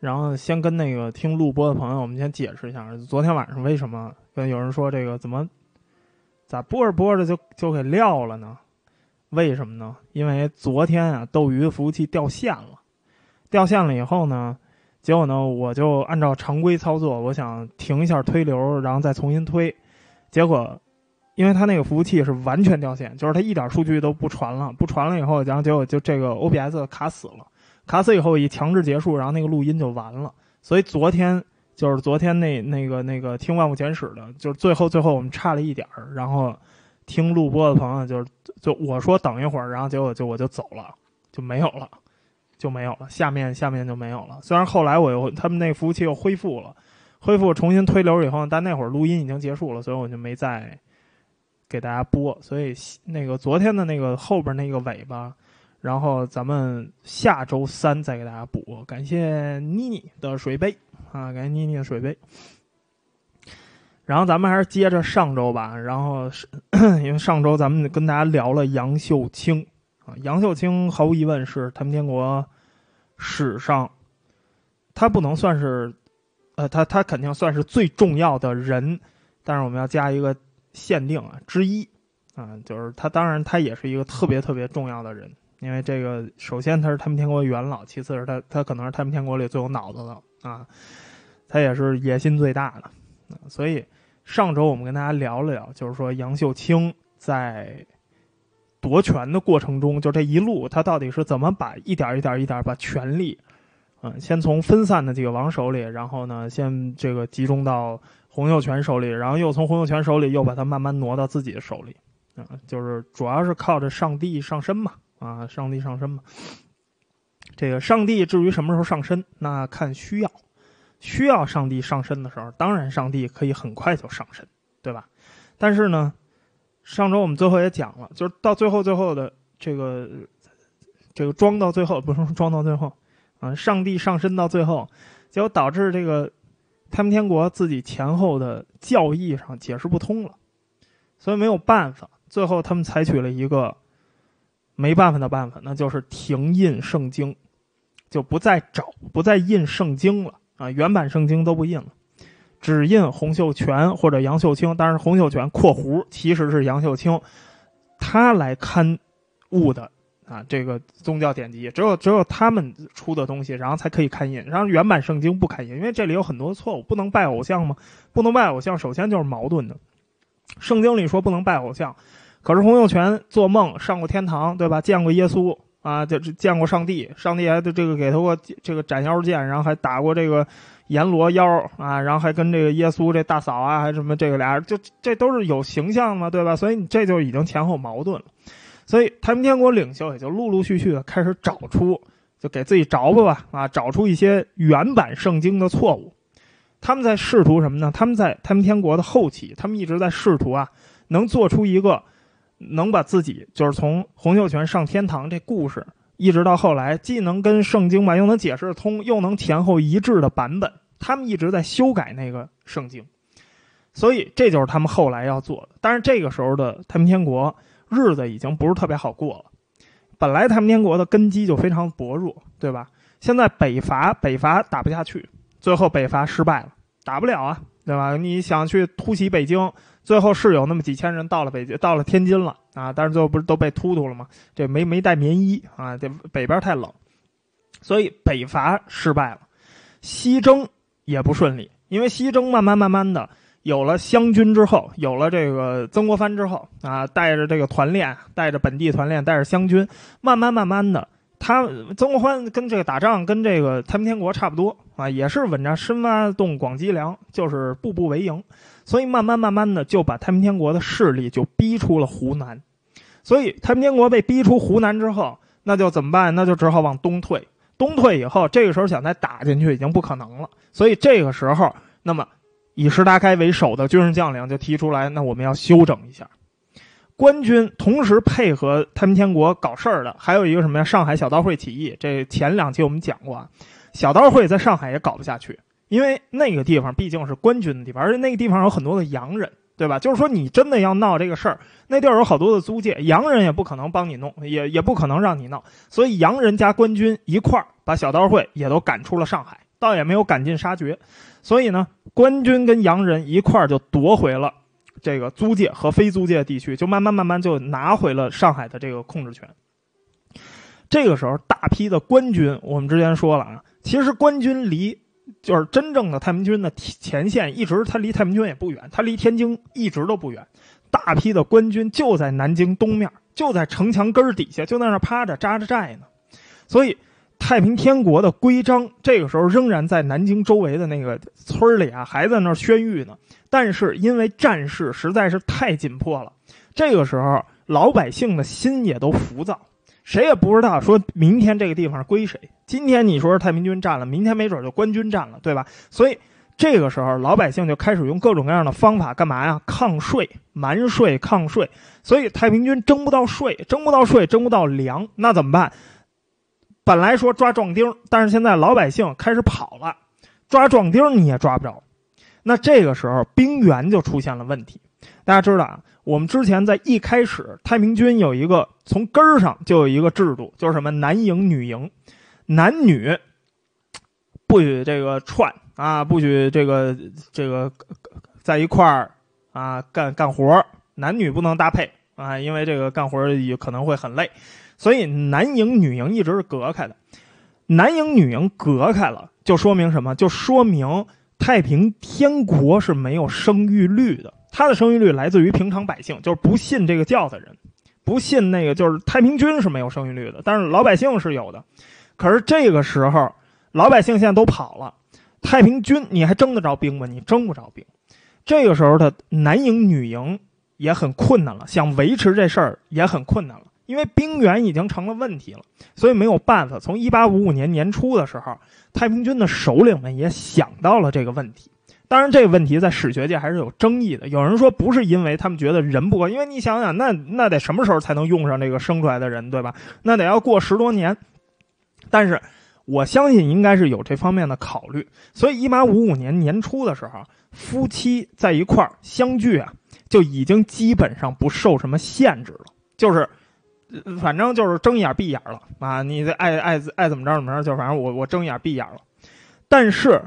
然后先跟那个听录播的朋友，我们先解释一下，昨天晚上为什么跟有人说这个怎么咋播着播着就就给撂了呢？为什么呢？因为昨天啊，斗鱼的服务器掉线了，掉线了以后呢，结果呢，我就按照常规操作，我想停一下推流，然后再重新推，结果因为它那个服务器是完全掉线，就是它一点数据都不传了，不传了以后，然后结果就这个 OBS 卡死了。卡死以后一强制结束，然后那个录音就完了。所以昨天就是昨天那那个那个听万物简史的，就是最后最后我们差了一点儿，然后听录播的朋友就是就我说等一会儿，然后结果就我就走了，就没有了，就没有了。下面下面就没有了。虽然后来我又他们那服务器又恢复了，恢复重新推流以后，但那会儿录音已经结束了，所以我就没再给大家播。所以那个昨天的那个后边那个尾巴。然后咱们下周三再给大家补。感谢妮妮的水杯啊，感谢妮妮的水杯。然后咱们还是接着上周吧。然后是 因为上周咱们跟大家聊了杨秀清啊，杨秀清毫无疑问是太平天国史上，他不能算是，呃，他他肯定算是最重要的人，但是我们要加一个限定啊，之一啊，就是他当然他也是一个特别特别重要的人。因为这个，首先他是太平天国元老，其次是他他可能是太平天国里最有脑子的啊，他也是野心最大的，所以上周我们跟大家聊了聊，就是说杨秀清在夺权的过程中，就这一路他到底是怎么把一点一点一点把权力，嗯，先从分散的几个王手里，然后呢，先这个集中到洪秀全手里，然后又从洪秀全手里又把它慢慢挪到自己的手里，啊，就是主要是靠着上帝上身嘛。啊，上帝上身嘛。这个上帝至于什么时候上身，那看需要。需要上帝上身的时候，当然上帝可以很快就上身，对吧？但是呢，上周我们最后也讲了，就是到最后最后的这个这个装到最后，不是装到最后啊，上帝上身到最后，结果导致这个太平天国自己前后的教义上解释不通了，所以没有办法，最后他们采取了一个。没办法的办法，那就是停印圣经，就不再找，不再印圣经了啊！原版圣经都不印了，只印洪秀全或者杨秀清。当然，洪秀全（括弧）其实是杨秀清，他来刊物的啊，这个宗教典籍只有只有他们出的东西，然后才可以刊印。然后原版圣经不刊印，因为这里有很多错误，不能拜偶像吗？不能拜偶像，首先就是矛盾的。圣经里说不能拜偶像。可是洪秀全做梦上过天堂，对吧？见过耶稣啊，就见过上帝，上帝还这个给他过这个斩妖剑，然后还打过这个阎罗妖啊，然后还跟这个耶稣这大嫂啊，还什么这个俩人，就这都是有形象嘛，对吧？所以你这就已经前后矛盾了。所以太平天国领袖也就陆陆续续的开始找出，就给自己找吧吧啊，找出一些原版圣经的错误。他们在试图什么呢？他们在太平天国的后期，他们一直在试图啊，能做出一个。能把自己就是从洪秀全上天堂这故事，一直到后来，既能跟圣经吧，又能解释通，又能前后一致的版本，他们一直在修改那个圣经，所以这就是他们后来要做的。但是这个时候的太平天国日子已经不是特别好过了，本来太平天国的根基就非常薄弱，对吧？现在北伐北伐打不下去，最后北伐失败了，打不了啊，对吧？你想去突袭北京？最后是有那么几千人到了北京，到了天津了啊！但是最后不是都被突突了吗？这没没带棉衣啊！这北边太冷，所以北伐失败了。西征也不顺利，因为西征慢慢慢慢的有了湘军之后，有了这个曾国藩之后啊，带着这个团练，带着本地团练，带着湘军，慢慢慢慢的，他曾国藩跟这个打仗跟这个太平天国差不多啊，也是稳扎深挖洞广积粮，就是步步为营。所以慢慢慢慢的就把太平天国的势力就逼出了湖南，所以太平天国被逼出湖南之后，那就怎么办？那就只好往东退。东退以后，这个时候想再打进去已经不可能了。所以这个时候，那么以石达开为首的军事将领就提出来，那我们要休整一下。官军同时配合太平天国搞事儿的，还有一个什么呀？上海小刀会起义。这前两期我们讲过啊，小刀会在上海也搞不下去。因为那个地方毕竟是官军的地方，而且那个地方有很多的洋人，对吧？就是说，你真的要闹这个事儿，那地儿有好多的租界，洋人也不可能帮你弄，也也不可能让你闹，所以洋人加官军一块儿把小刀会也都赶出了上海，倒也没有赶尽杀绝。所以呢，官军跟洋人一块儿就夺回了这个租界和非租界地区，就慢慢慢慢就拿回了上海的这个控制权。这个时候，大批的官军，我们之前说了啊，其实官军离就是真正的太平军的前线，一直它离太平军也不远，它离天津一直都不远。大批的官军就在南京东面，就在城墙根底下，就在那趴着扎着寨呢。所以，太平天国的规章这个时候仍然在南京周围的那个村里啊，还在那宣谕呢。但是因为战事实在是太紧迫了，这个时候老百姓的心也都浮躁。谁也不知道，说明天这个地方归谁。今天你说是太平军占了，明天没准就官军占了，对吧？所以这个时候，老百姓就开始用各种各样的方法干嘛呀？抗税、瞒税、抗税。所以太平军征不到税，征不到税，征不到粮，那怎么办？本来说抓壮丁，但是现在老百姓开始跑了，抓壮丁你也抓不着。那这个时候兵源就出现了问题。大家知道啊。我们之前在一开始，太平军有一个从根儿上就有一个制度，就是什么男营女营，男女不许这个串啊，不许这个这个在一块儿啊干干活男女不能搭配啊，因为这个干活也可能会很累，所以男营女营一直是隔开的。男营女营隔开了，就说明什么？就说明太平天国是没有生育率的。他的生育率来自于平常百姓，就是不信这个教的人，不信那个就是太平军是没有生育率的，但是老百姓是有的。可是这个时候，老百姓现在都跑了，太平军你还征得着兵吗？你征不着兵。这个时候的男营女营也很困难了，想维持这事儿也很困难了，因为兵源已经成了问题了，所以没有办法。从一八五五年年初的时候，太平军的首领们也想到了这个问题。当然，这个问题在史学界还是有争议的。有人说不是因为他们觉得人不够，因为你想想，那那得什么时候才能用上这个生出来的人，对吧？那得要过十多年。但是我相信应该是有这方面的考虑。所以，一八五五年年初的时候，夫妻在一块儿相聚啊，就已经基本上不受什么限制了，就是反正就是睁一眼闭眼了啊！你爱爱爱怎么着怎么着，就反正我我睁一眼闭眼了。但是。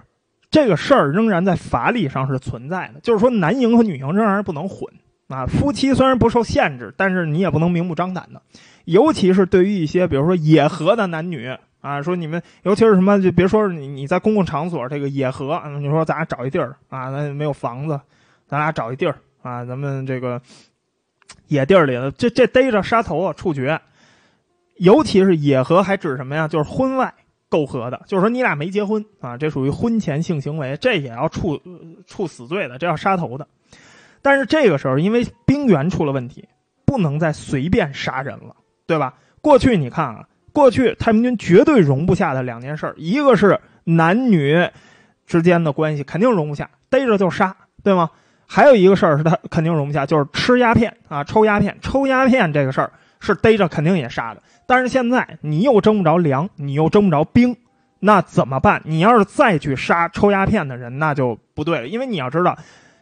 这个事儿仍然在法理上是存在的，就是说男营和女营仍然是不能混啊。夫妻虽然不受限制，但是你也不能明目张胆的，尤其是对于一些比如说野合的男女啊，说你们尤其是什么，就别说是你你在公共场所这个野合，你说咱俩找一地儿啊，咱没有房子，咱俩找一地儿啊，咱们这个野地儿里这这逮着杀头啊，处决。尤其是野合还指什么呀？就是婚外。够和的，就是说你俩没结婚啊，这属于婚前性行为，这也要处处死罪的，这要杀头的。但是这个时候，因为兵源出了问题，不能再随便杀人了，对吧？过去你看啊，过去太平军绝对容不下的两件事，一个是男女之间的关系肯定容不下，逮着就杀，对吗？还有一个事儿是他肯定容不下，就是吃鸦片啊，抽鸦片，抽鸦片这个事儿是逮着肯定也杀的。但是现在你又征不着粮，你又征不着兵，那怎么办？你要是再去杀抽鸦片的人，那就不对了。因为你要知道，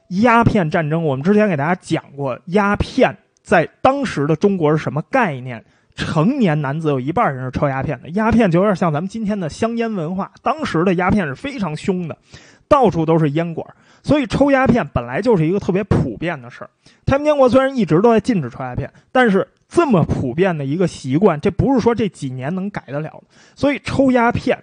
鸦片战争，我们之前给大家讲过，鸦片在当时的中国是什么概念？成年男子有一半人是抽鸦片的，鸦片就有点像咱们今天的香烟文化。当时的鸦片是非常凶的，到处都是烟管，所以抽鸦片本来就是一个特别普遍的事儿。太平天国虽然一直都在禁止抽鸦片，但是。这么普遍的一个习惯，这不是说这几年能改得了的。所以抽鸦片，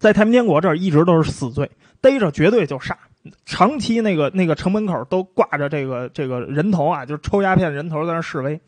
在太平天国这儿一直都是死罪，逮着绝对就杀。长期那个那个城门口都挂着这个这个人头啊，就是抽鸦片人头在那示威。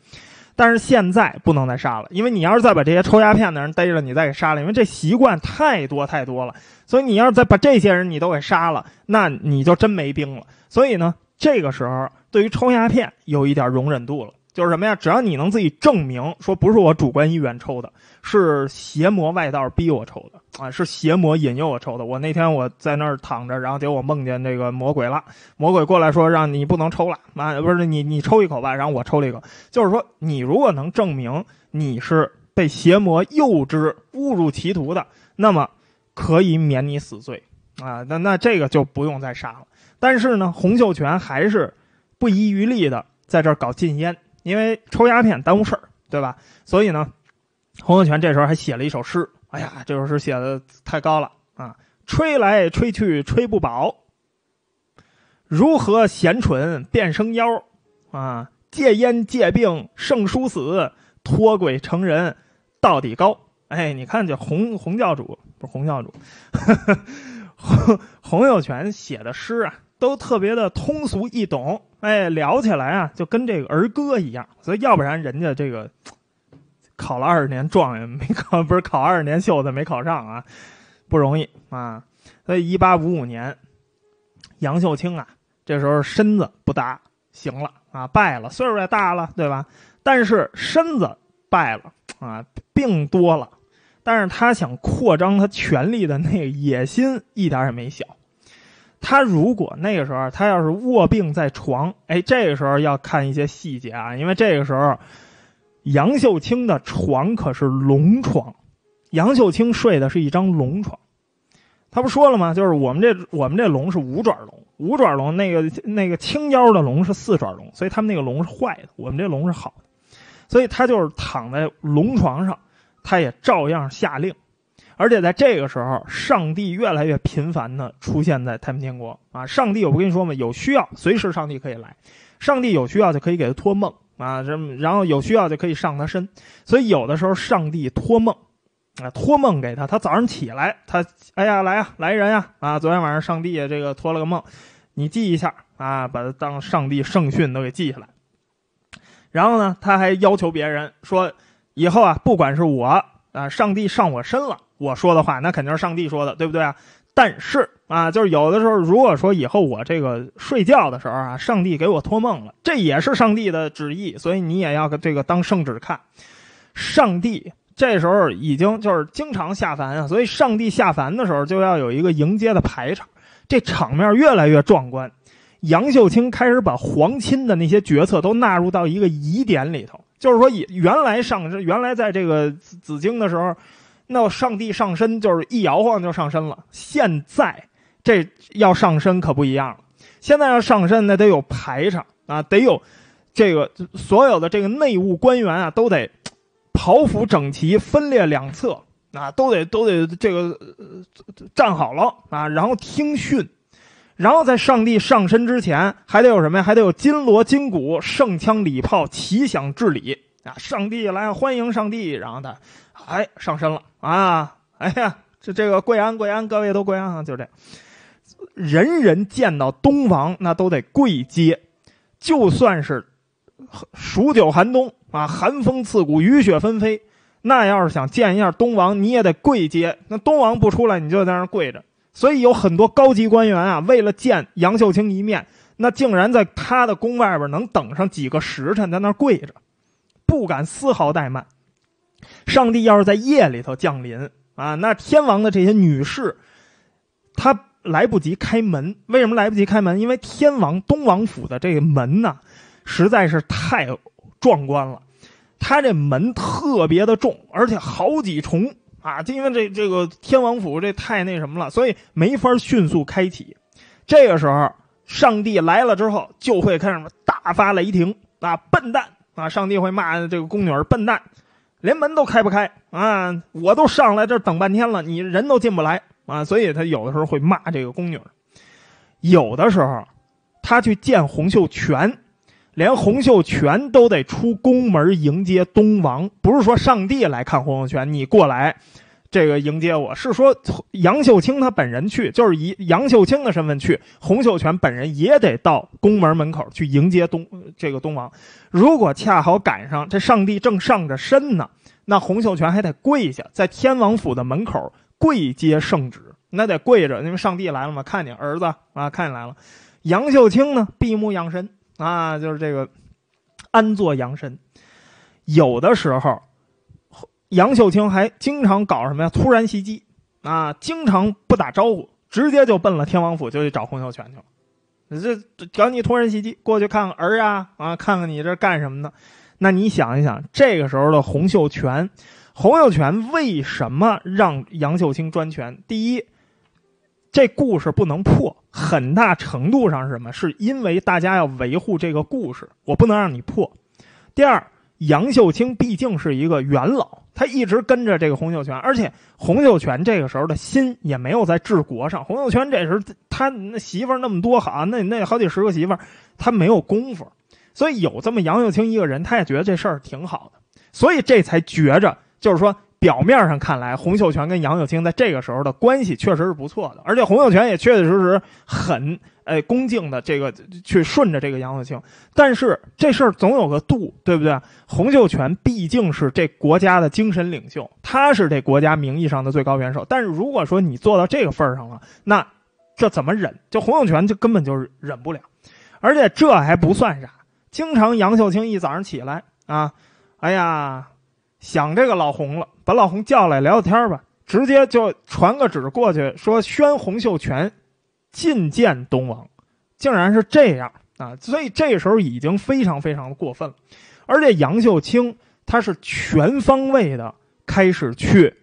但是现在不能再杀了，因为你要是再把这些抽鸦片的人逮着，你再给杀了，因为这习惯太多太多了。所以你要是再把这些人你都给杀了，那你就真没兵了。所以呢，这个时候对于抽鸦片有一点容忍度了。就是什么呀？只要你能自己证明说不是我主观意愿抽的，是邪魔外道逼我抽的啊，是邪魔引诱我抽的。我那天我在那儿躺着，然后结果我梦见这个魔鬼了，魔鬼过来说让你不能抽了啊，不是你你抽一口吧，然后我抽了一口。就是说，你如果能证明你是被邪魔诱之误入歧途的，那么可以免你死罪啊。那那这个就不用再杀了。但是呢，洪秀全还是不遗余力的在这儿搞禁烟。因为抽鸦片耽误事儿，对吧？所以呢，洪秀全这时候还写了一首诗。哎呀，这首诗写的太高了啊！“吹来吹去吹不饱。如何贤蠢变生妖？啊，戒烟戒病胜殊死，脱轨成人到底高。哎，你看这洪洪教主不是洪教主，洪洪秀全写的诗啊，都特别的通俗易懂。哎，聊起来啊，就跟这个儿歌一样。所以要不然人家这个考了二十年状元没考，不是考二十年秀才没考上啊，不容易啊。所以一八五五年，杨秀清啊，这时候身子不大行了啊，败了，岁数也大了，对吧？但是身子败了啊，病多了。但是他想扩张他权力的那个野心一点也没小。他如果那个时候他要是卧病在床，哎，这个时候要看一些细节啊，因为这个时候杨秀清的床可是龙床，杨秀清睡的是一张龙床。他不说了吗？就是我们这我们这龙是五爪龙，五爪龙那个那个青腰的龙是四爪龙，所以他们那个龙是坏的，我们这龙是好的，所以他就是躺在龙床上。他也照样下令，而且在这个时候，上帝越来越频繁的出现在太平天国啊！上帝，我不跟你说吗？有需要，随时上帝可以来。上帝有需要就可以给他托梦啊，这然后有需要就可以上他身。所以有的时候上帝托梦啊，托梦给他，他早上起来，他哎呀来呀，来人呀啊！昨天晚上上帝这个托了个梦，你记一下啊，把他当上帝圣训都给记下来。然后呢，他还要求别人说。以后啊，不管是我啊，上帝上我身了，我说的话那肯定是上帝说的，对不对啊？但是啊，就是有的时候，如果说以后我这个睡觉的时候啊，上帝给我托梦了，这也是上帝的旨意，所以你也要这个当圣旨看。上帝这时候已经就是经常下凡啊，所以上帝下凡的时候就要有一个迎接的排场，这场面越来越壮观。杨秀清开始把皇亲的那些决策都纳入到一个疑点里头。就是说以，原来上原来在这个紫紫经的时候，那上帝上身就是一摇晃就上身了。现在这要上身可不一样了，现在要上身那得有排场啊，得有这个所有的这个内务官员啊，都得袍服整齐，分列两侧啊，都得都得这个站好了啊，然后听训。然后在上帝上身之前，还得有什么呀？还得有金锣金鼓、圣枪礼炮齐响至礼啊！上帝来欢迎上帝，然后他，哎，上身了啊！哎呀，这这个跪安跪安，各位都跪安啊！就这，人人见到东王那都得跪接，就算是数九寒冬啊，寒风刺骨，雨雪纷飞，那要是想见一下东王，你也得跪接。那东王不出来，你就在那跪着。所以有很多高级官员啊，为了见杨秀清一面，那竟然在他的宫外边能等上几个时辰，在那跪着，不敢丝毫怠慢。上帝要是在夜里头降临啊，那天王的这些女士，她来不及开门。为什么来不及开门？因为天王东王府的这个门呢，实在是太壮观了，他这门特别的重，而且好几重。啊，就因为这这个天王府这太那什么了，所以没法迅速开启。这个时候，上帝来了之后，就会开始大发雷霆啊，笨蛋啊！上帝会骂这个宫女儿笨蛋，连门都开不开啊！我都上来这等半天了，你人都进不来啊！所以他有的时候会骂这个宫女。有的时候，他去见洪秀全。连洪秀全都得出宫门迎接东王，不是说上帝来看洪秀全，你过来，这个迎接我是说杨秀清他本人去，就是以杨秀清的身份去，洪秀全本人也得到宫门门口去迎接东这个东王。如果恰好赶上这上帝正上着身呢，那洪秀全还得跪下，在天王府的门口跪接圣旨，那得跪着，因为上帝来了嘛，看你儿子啊，看你来了。杨秀清呢，闭目养神。啊，就是这个安坐养神，有的时候杨秀清还经常搞什么呀？突然袭击啊，经常不打招呼，直接就奔了天王府，就去找洪秀全去了。这找你突然袭击，过去看看儿啊啊，看看你这干什么呢？那你想一想，这个时候的洪秀全，洪秀全为什么让杨秀清专权？第一。这故事不能破，很大程度上是什么？是因为大家要维护这个故事，我不能让你破。第二，杨秀清毕竟是一个元老，他一直跟着这个洪秀全，而且洪秀全这个时候的心也没有在治国上。洪秀全这时候他那媳妇那么多，好那那好几十个媳妇，他没有功夫，所以有这么杨秀清一个人，他也觉得这事儿挺好的，所以这才觉着就是说。表面上看来，洪秀全跟杨秀清在这个时候的关系确实是不错的，而且洪秀全也确确实实很哎恭敬的这个去顺着这个杨秀清。但是这事儿总有个度，对不对？洪秀全毕竟是这国家的精神领袖，他是这国家名义上的最高元首。但是如果说你做到这个份儿上了，那这怎么忍？就洪秀全就根本就忍不了。而且这还不算啥，经常杨秀清一早上起来啊，哎呀。想这个老洪了，把老洪叫来聊聊天吧。直接就传个旨过去，说宣洪秀全觐见东王，竟然是这样啊！所以这时候已经非常非常的过分了。而且杨秀清他是全方位的开始去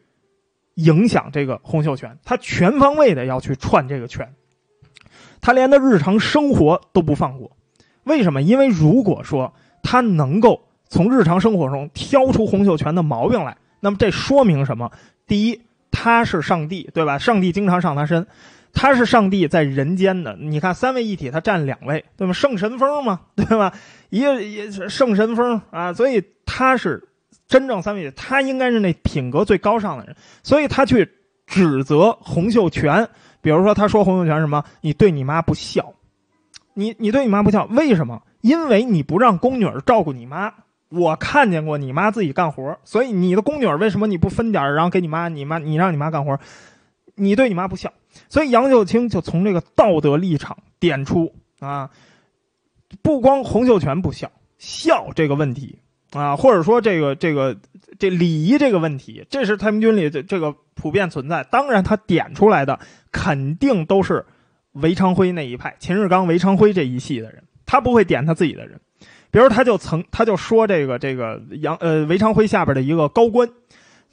影响这个洪秀全，他全方位的要去串这个权，他连他日常生活都不放过。为什么？因为如果说他能够。从日常生活中挑出洪秀全的毛病来，那么这说明什么？第一，他是上帝，对吧？上帝经常上他身，他是上帝在人间的。你看三位一体，他占两位，对吗？圣神风嘛，对吧？一个也圣神风啊，所以他是真正三位一体，他应该是那品格最高尚的人。所以他去指责洪秀全，比如说他说洪秀全什么？你对你妈不孝，你你对你妈不孝，为什么？因为你不让宫女儿照顾你妈。我看见过你妈自己干活，所以你的宫女儿为什么你不分点然后给你妈？你妈你让你妈干活，你对你妈不孝。所以杨秀清就从这个道德立场点出啊，不光洪秀全不孝，孝这个问题啊，或者说这个这个这礼仪这个问题，这是太平军里这这个普遍存在。当然，他点出来的肯定都是韦昌辉那一派，秦日刚、韦昌辉这一系的人，他不会点他自己的人。比如他就曾他就说这个这个杨呃韦昌辉下边的一个高官，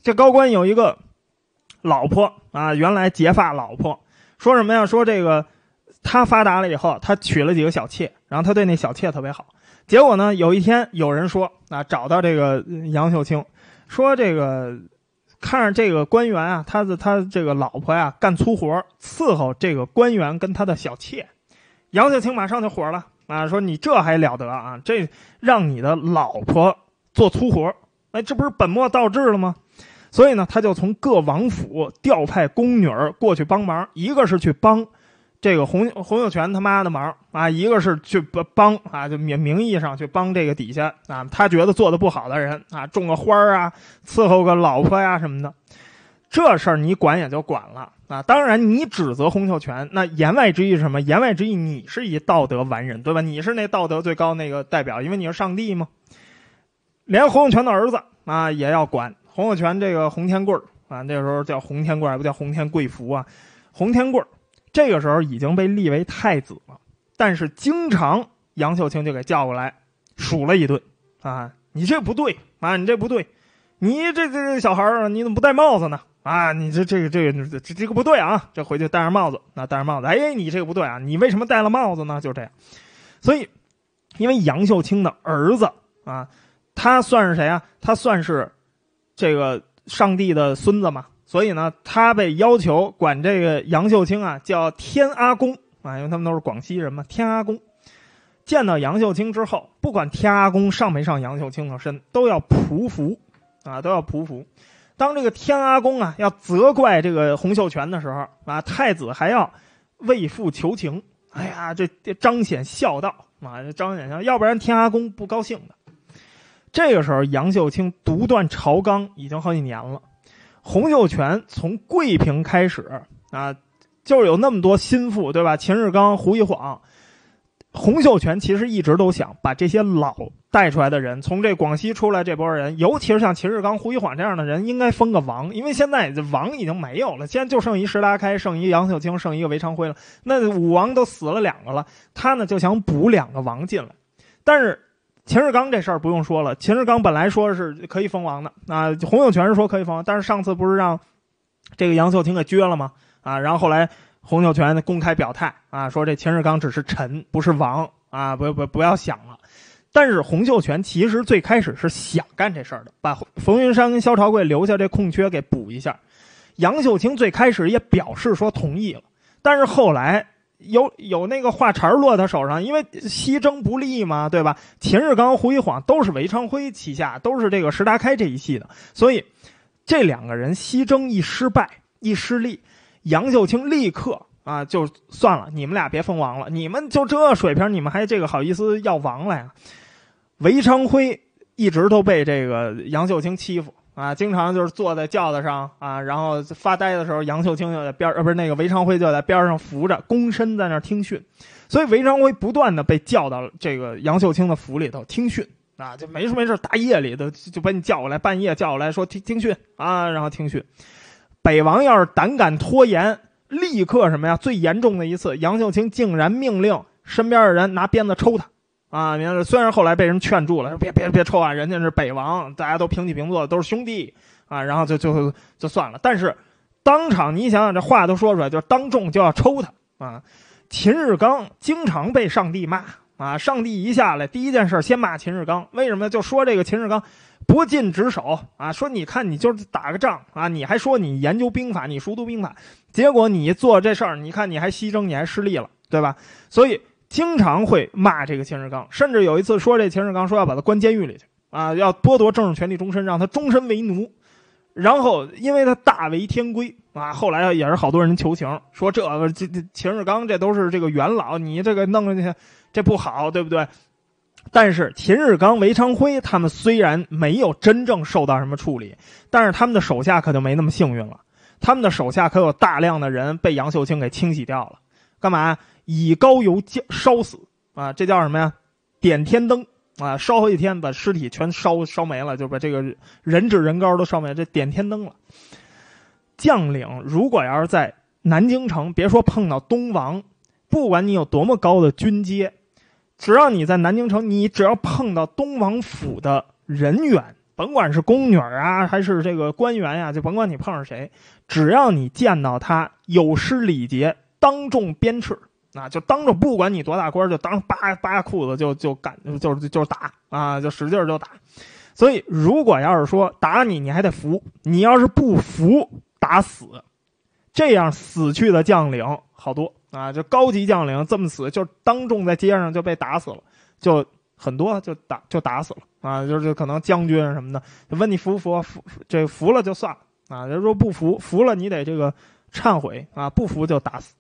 这高官有一个老婆啊，原来结发老婆，说什么呀？说这个他发达了以后，他娶了几个小妾，然后他对那小妾特别好。结果呢，有一天有人说啊，找到这个杨秀清，说这个看着这个官员啊，他的他这个老婆呀干粗活伺候这个官员跟他的小妾，杨秀清马上就火了。啊，说你这还了得啊！这让你的老婆做粗活，哎，这不是本末倒置了吗？所以呢，他就从各王府调派宫女儿过去帮忙，一个是去帮这个洪洪秀全他妈的忙啊，一个是去帮帮啊，就名名义上去帮这个底下啊，他觉得做的不好的人啊，种个花啊，伺候个老婆呀什么的。这事儿你管也就管了啊！当然，你指责洪秀全，那言外之意是什么？言外之意，你是一道德完人，对吧？你是那道德最高那个代表，因为你是上帝嘛。连洪秀全的儿子啊也要管。洪秀全这个洪天贵啊，那时候叫洪天贵，不叫洪天贵福啊。洪天贵这个时候已经被立为太子了，但是经常杨秀清就给叫过来数了一顿啊！你这不对啊！你这不对，你这这这小孩儿你怎么不戴帽子呢？啊，你这这个这个这这个不对啊！这回去戴上帽子，那戴上帽子，哎，你这个不对啊！你为什么戴了帽子呢？就这样，所以，因为杨秀清的儿子啊，他算是谁啊？他算是这个上帝的孙子嘛，所以呢，他被要求管这个杨秀清啊叫天阿公啊，因为他们都是广西人嘛。天阿公见到杨秀清之后，不管天阿公上没上杨秀清的身，都要匍匐啊，都要匍匐。当这个天阿公啊要责怪这个洪秀全的时候啊，太子还要为父求情。哎呀，这这彰显孝道啊，彰显孝，要不然天阿公不高兴的。这个时候，杨秀清独断朝纲已经好几年了。洪秀全从桂平开始啊，就是有那么多心腹，对吧？秦日刚、胡一晃。洪秀全其实一直都想把这些老带出来的人，从这广西出来这波人，尤其是像秦日刚、胡一晃这样的人，应该封个王，因为现在这王已经没有了，现在就剩一石达开，剩一杨秀清，剩一个韦昌辉了。那武王都死了两个了，他呢就想补两个王进来。但是秦日刚这事儿不用说了，秦日刚本来说是可以封王的啊，洪秀全是说可以封王，但是上次不是让这个杨秀清给撅了吗？啊，然后后来。洪秀全公开表态啊，说这秦日刚只是臣，不是王啊，不不不要想了。但是洪秀全其实最开始是想干这事儿的，把冯云山跟萧朝贵留下这空缺给补一下。杨秀清最开始也表示说同意了，但是后来有有那个话茬落他手上，因为西征不利嘛，对吧？秦日刚、胡一晃都是韦昌辉旗下，都是这个石达开这一系的，所以这两个人西征一失败一失利，杨秀清立刻啊就算了，你们俩别封王了，你们就这水平，你们还这个好意思要王来啊？韦昌辉一直都被这个杨秀清欺负啊，经常就是坐在轿子上啊，然后发呆的时候，杨秀清就在边呃不是那个韦昌辉就在边上扶着，躬身在那听训，所以韦昌辉不断的被叫到这个杨秀清的府里头听训啊，就没事没事大夜里的就把你叫过来，半夜叫过来说听听训啊，然后听训。北王要是胆敢拖延，立刻什么呀？最严重的一次，杨秀清竟然命令身边的人拿鞭子抽他。啊，你看。虽然后来被人劝住了，别别别抽啊，人家是北王，大家都平起平坐，都是兄弟啊。然后就就就算了。但是当场你想想，这话都说出来，就是当众就要抽他啊。秦日刚经常被上帝骂啊，上帝一下来，第一件事先骂秦日刚，为什么？就说这个秦日刚不尽职守啊，说你看你就是打个仗啊，你还说你研究兵法，你熟读兵法，结果你做这事儿，你看你还西征，你还失利了，对吧？所以。经常会骂这个秦日刚，甚至有一次说这秦日刚说要把他关监狱里去啊，要剥夺政治权利终身，让他终身为奴。然后因为他大为天规啊，后来也是好多人求情，说这个这这秦日刚这都是这个元老，你这个弄上去这不好，对不对？但是秦日刚、韦昌辉他们虽然没有真正受到什么处理，但是他们的手下可就没那么幸运了，他们的手下可有大量的人被杨秀清给清洗掉了，干嘛？以高油烧死啊，这叫什么呀？点天灯啊，烧好几天，把尸体全烧烧没了，就把这个人质人高都烧没了，这点天灯了。将领如果要是在南京城，别说碰到东王，不管你有多么高的军阶，只要你在南京城，你只要碰到东王府的人员，甭管是宫女啊，还是这个官员呀，就甭管你碰上谁，只要你见到他有失礼节，当众鞭笞。啊，就当着不管你多大官，就当扒扒裤子就就干，就是就是打啊，就使劲就打。所以，如果要是说打你，你还得服；你要是不服，打死。这样死去的将领好多啊，就高级将领这么死，就当众在街上就被打死了，就很多就打就打死了啊，就是可能将军什么的，问你服不服？服这服了就算了啊，人说不服，服了你得这个忏悔啊，不服就打死。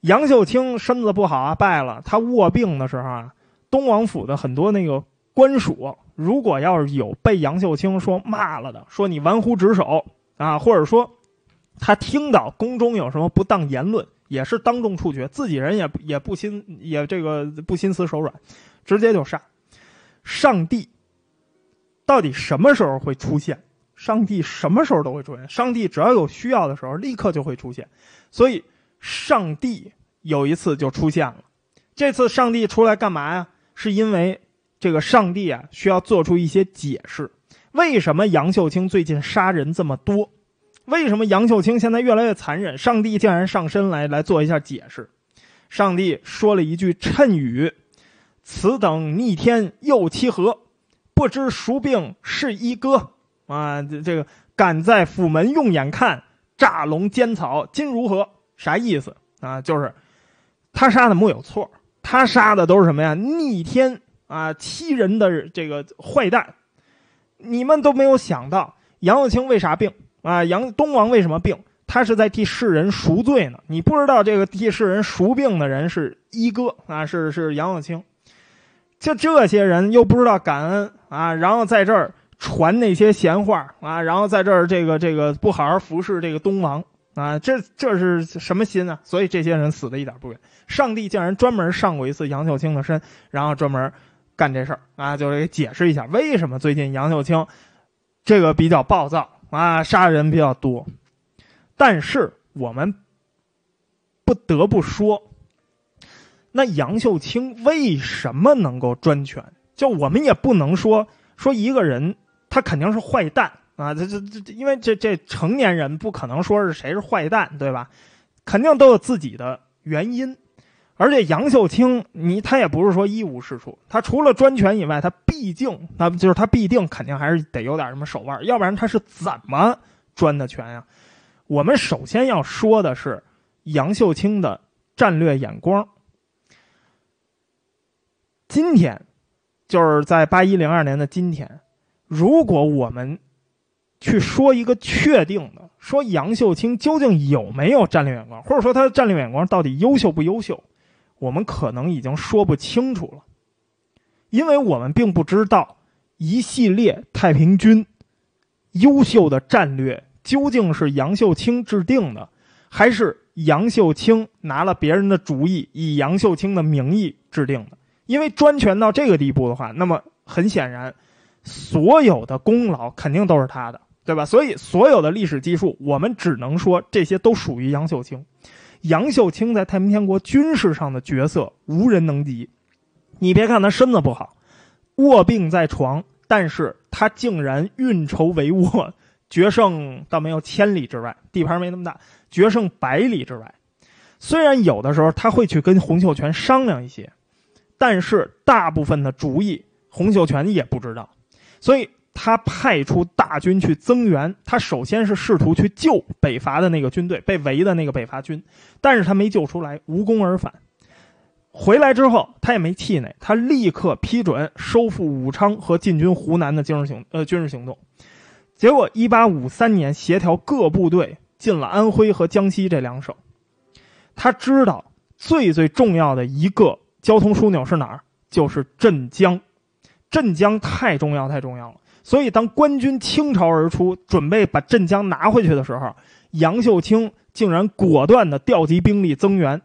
杨秀清身子不好啊，败了。他卧病的时候啊，东王府的很多那个官署，如果要是有被杨秀清说骂了的，说你玩忽职守啊，或者说他听到宫中有什么不当言论，也是当众处决，自己人也也不心也这个不心慈手软，直接就杀。上帝到底什么时候会出现？上帝什么时候都会出现。上帝只要有需要的时候，立刻就会出现。所以。上帝有一次就出现了，这次上帝出来干嘛呀？是因为这个上帝啊需要做出一些解释，为什么杨秀清最近杀人这么多？为什么杨秀清现在越来越残忍？上帝竟然上身来来做一下解释。上帝说了一句谶语：“此等逆天又其何？不知孰病是一哥啊！这这个敢在府门用眼看，诈龙奸草，今如何？”啥意思啊？就是他杀的木有错，他杀的都是什么呀？逆天啊，欺人的这个坏蛋。你们都没有想到杨秀清为啥病啊？杨东王为什么病？他是在替世人赎罪呢。你不知道这个替世人赎病的人是一哥啊，是是杨秀清。就这些人又不知道感恩啊，然后在这儿传那些闲话啊，然后在这儿这个这个不好好服侍这个东王。啊，这这是什么心啊？所以这些人死的一点不冤。上帝竟然专门上过一次杨秀清的身，然后专门干这事儿啊，就是给解释一下为什么最近杨秀清这个比较暴躁啊，杀人比较多。但是我们不得不说，那杨秀清为什么能够专权？就我们也不能说说一个人他肯定是坏蛋。啊，这这这，因为这这成年人不可能说是谁是坏蛋，对吧？肯定都有自己的原因，而且杨秀清，你他也不是说一无是处，他除了专权以外，他毕竟那就是他必定肯定还是得有点什么手腕，要不然他是怎么专的权呀？我们首先要说的是杨秀清的战略眼光。今天，就是在八一零二年的今天，如果我们去说一个确定的，说杨秀清究竟有没有战略眼光，或者说他的战略眼光到底优秀不优秀，我们可能已经说不清楚了，因为我们并不知道一系列太平军优秀的战略究竟是杨秀清制定的，还是杨秀清拿了别人的主意，以杨秀清的名义制定的。因为专权到这个地步的话，那么很显然，所有的功劳肯定都是他的，对吧？所以所有的历史记述，我们只能说这些都属于杨秀清。杨秀清在太平天国军事上的角色无人能及。你别看他身子不好，卧病在床，但是他竟然运筹帷幄，决胜倒没有千里之外，地盘没那么大，决胜百里之外。虽然有的时候他会去跟洪秀全商量一些。但是大部分的主意，洪秀全也不知道，所以他派出大军去增援。他首先是试图去救北伐的那个军队，被围的那个北伐军，但是他没救出来，无功而返。回来之后，他也没气馁，他立刻批准收复武昌和进军湖南的军事行呃军事行动。结果，一八五三年，协调各部队进了安徽和江西这两省。他知道最最重要的一个。交通枢纽是哪儿？就是镇江，镇江太重要，太重要了。所以，当官军倾巢而出，准备把镇江拿回去的时候，杨秀清竟然果断地调集兵力增援，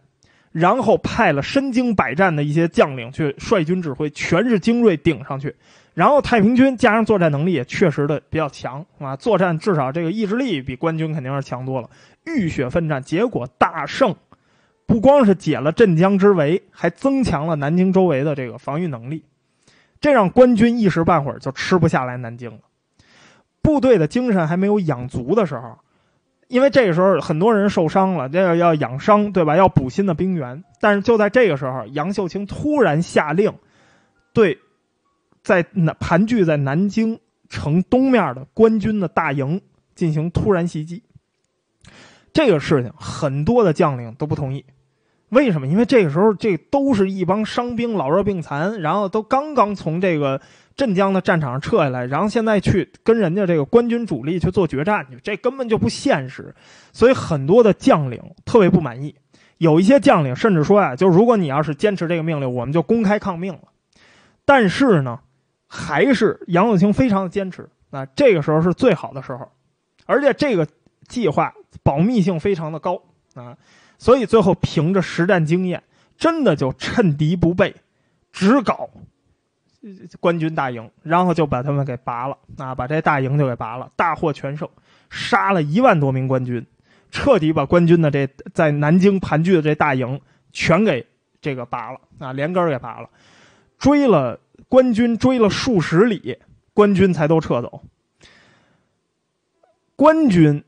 然后派了身经百战的一些将领去率军指挥，全是精锐顶上去。然后，太平军加上作战能力也确实的比较强啊，作战至少这个意志力比官军肯定是强多了，浴血奋战，结果大胜。不光是解了镇江之围，还增强了南京周围的这个防御能力，这让官军一时半会儿就吃不下来南京了。部队的精神还没有养足的时候，因为这个时候很多人受伤了，这个要养伤，对吧？要补新的兵员。但是就在这个时候，杨秀清突然下令，对在南盘踞在南京城东面的官军的大营进行突然袭击。这个事情很多的将领都不同意。为什么？因为这个时候，这都是一帮伤兵，老弱病残，然后都刚刚从这个镇江的战场上撤下来，然后现在去跟人家这个官军主力去做决战去，这根本就不现实。所以很多的将领特别不满意，有一些将领甚至说啊，就如果你要是坚持这个命令，我们就公开抗命了。但是呢，还是杨永清非常的坚持。那这个时候是最好的时候，而且这个计划保密性非常的高啊。所以最后凭着实战经验，真的就趁敌不备，只搞官军大营，然后就把他们给拔了啊！把这大营就给拔了，大获全胜，杀了一万多名官军，彻底把官军的这在南京盘踞的这大营全给这个拔了啊！连根儿给拔了，追了官军追了数十里，官军才都撤走。官军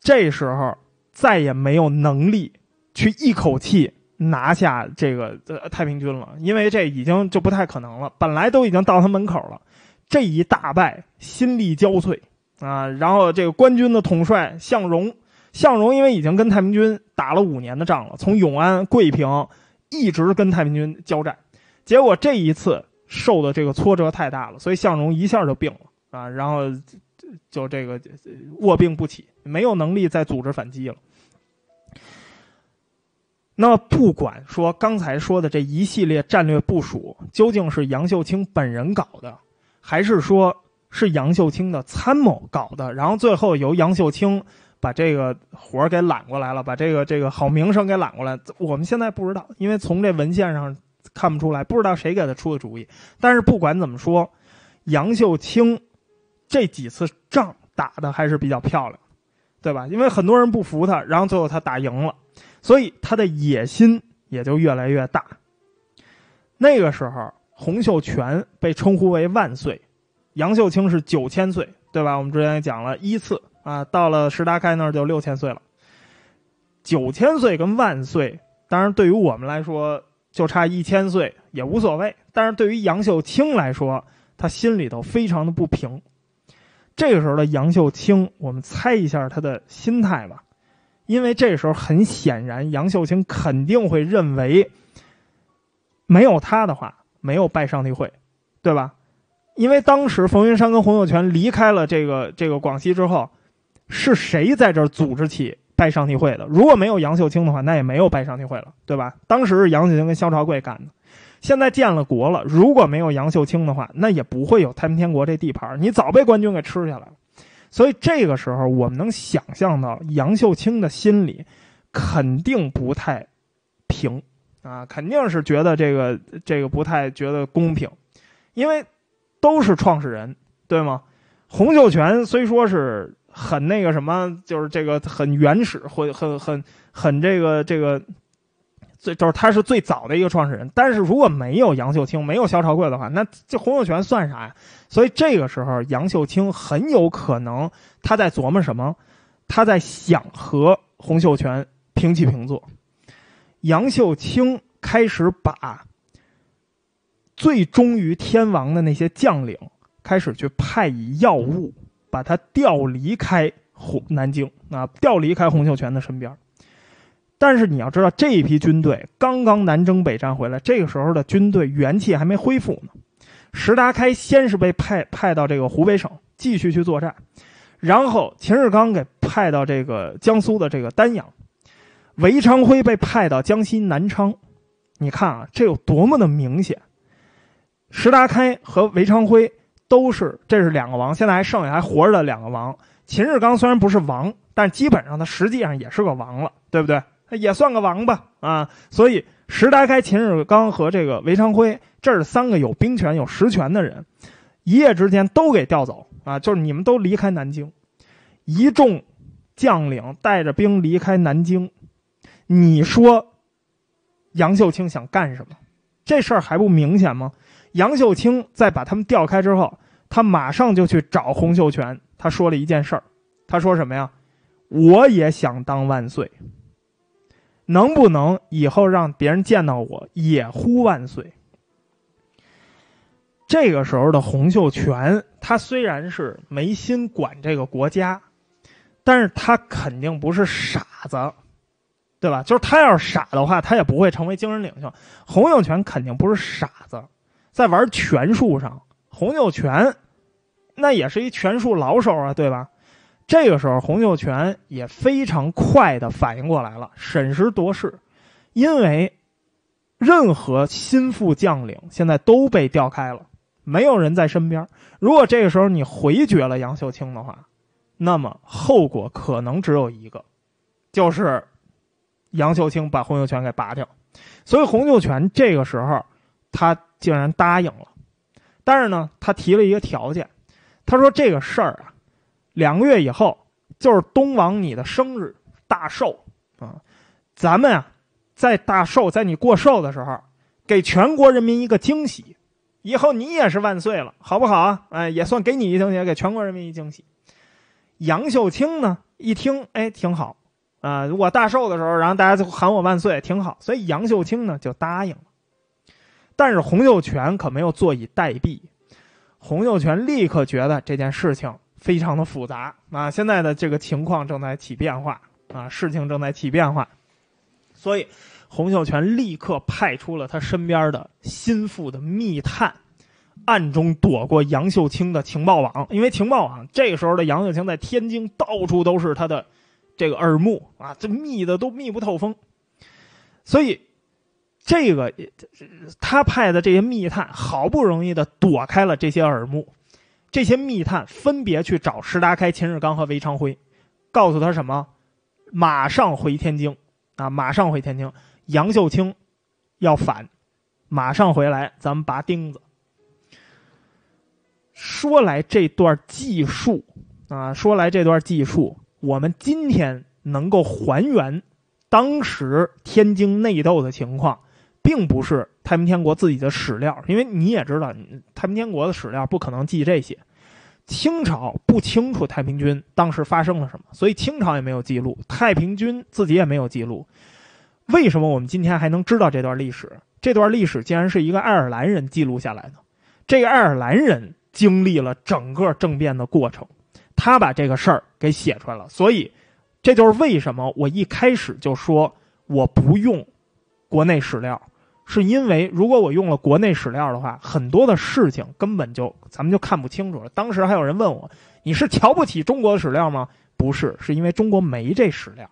这时候再也没有能力。去一口气拿下这个呃太平军了，因为这已经就不太可能了。本来都已经到他门口了，这一大败，心力交瘁啊。然后这个官军的统帅向荣，向荣因为已经跟太平军打了五年的仗了，从永安、桂平一直跟太平军交战，结果这一次受的这个挫折太大了，所以向荣一下就病了啊，然后就这个卧病不起，没有能力再组织反击了。那，不管说刚才说的这一系列战略部署究竟是杨秀清本人搞的，还是说是杨秀清的参谋搞的，然后最后由杨秀清把这个活儿给揽过来了，把这个这个好名声给揽过来，我们现在不知道，因为从这文献上看不出来，不知道谁给他出的主意。但是不管怎么说，杨秀清这几次仗打的还是比较漂亮，对吧？因为很多人不服他，然后最后他打赢了。所以他的野心也就越来越大。那个时候，洪秀全被称呼为万岁，杨秀清是九千岁，对吧？我们之前也讲了一次啊，到了石达开那儿就六千岁了。九千岁跟万岁当然，对于我们来说，就差一千岁也无所谓。但是对于杨秀清来说，他心里头非常的不平。这个时候的杨秀清，我们猜一下他的心态吧。因为这时候很显然，杨秀清肯定会认为，没有他的话，没有拜上帝会，对吧？因为当时冯云山跟洪秀全离开了这个这个广西之后，是谁在这儿组织起拜上帝会的？如果没有杨秀清的话，那也没有拜上帝会了，对吧？当时是杨秀清跟萧朝贵干的。现在建了国了，如果没有杨秀清的话，那也不会有太平天国这地盘，你早被官军给吃下来了。所以这个时候，我们能想象到杨秀清的心里肯定不太平啊，肯定是觉得这个这个不太觉得公平，因为都是创始人，对吗？洪秀全虽说是很那个什么，就是这个很原始，很很很很这个这个。最就是他是最早的一个创始人，但是如果没有杨秀清，没有萧朝贵的话，那这洪秀全算啥呀？所以这个时候，杨秀清很有可能他在琢磨什么？他在想和洪秀全平起平坐。杨秀清开始把最忠于天王的那些将领开始去派以要务，把他调离开洪南京啊，调离开洪秀全的身边。但是你要知道，这一批军队刚刚南征北战回来，这个时候的军队元气还没恢复呢。石达开先是被派派到这个湖北省继续去作战，然后秦日刚给派到这个江苏的这个丹阳，韦昌辉被派到江西南昌。你看啊，这有多么的明显！石达开和韦昌辉都是，这是两个王，现在还剩下还活着的两个王。秦日刚虽然不是王，但基本上他实际上也是个王了，对不对？也算个王吧，啊，所以石达开、秦日刚和这个韦昌辉，这是三个有兵权、有实权的人，一夜之间都给调走啊！就是你们都离开南京，一众将领带着兵离开南京，你说杨秀清想干什么？这事儿还不明显吗？杨秀清在把他们调开之后，他马上就去找洪秀全，他说了一件事儿，他说什么呀？我也想当万岁。能不能以后让别人见到我也呼万岁？这个时候的洪秀全，他虽然是没心管这个国家，但是他肯定不是傻子，对吧？就是他要是傻的话，他也不会成为精神领袖。洪秀全肯定不是傻子，在玩权术上，洪秀全那也是一权术老手啊，对吧？这个时候，洪秀全也非常快的反应过来了，审时度势，因为任何心腹将领现在都被调开了，没有人在身边。如果这个时候你回绝了杨秀清的话，那么后果可能只有一个，就是杨秀清把洪秀全给拔掉。所以洪秀全这个时候他竟然答应了，但是呢，他提了一个条件，他说这个事儿啊。两个月以后就是东王你的生日大寿啊，咱们啊，在大寿，在你过寿的时候，给全国人民一个惊喜，以后你也是万岁了，好不好啊？哎，也算给你一惊喜，给全国人民一惊喜。杨秀清呢，一听，哎，挺好啊，我大寿的时候，然后大家就喊我万岁，挺好，所以杨秀清呢就答应了。但是洪秀全可没有坐以待毙，洪秀全立刻觉得这件事情。非常的复杂啊！现在的这个情况正在起变化啊，事情正在起变化，所以洪秀全立刻派出了他身边的心腹的密探，暗中躲过杨秀清的情报网。因为情报网这个时候的杨秀清在天津到处都是他的这个耳目啊，这密的都密不透风，所以这个他派的这些密探好不容易的躲开了这些耳目。这些密探分别去找石达开、秦日刚和韦昌辉，告诉他什么？马上回天津，啊，马上回天津。杨秀清要反，马上回来，咱们拔钉子。说来这段技术，啊，说来这段技术，我们今天能够还原当时天津内斗的情况。并不是太平天国自己的史料，因为你也知道，太平天国的史料不可能记这些。清朝不清楚太平军当时发生了什么，所以清朝也没有记录，太平军自己也没有记录。为什么我们今天还能知道这段历史？这段历史竟然是一个爱尔兰人记录下来的。这个爱尔兰人经历了整个政变的过程，他把这个事儿给写出来了。所以，这就是为什么我一开始就说我不用国内史料，是因为如果我用了国内史料的话，很多的事情根本就咱们就看不清楚了。当时还有人问我：“你是瞧不起中国史料吗？”不是，是因为中国没这史料。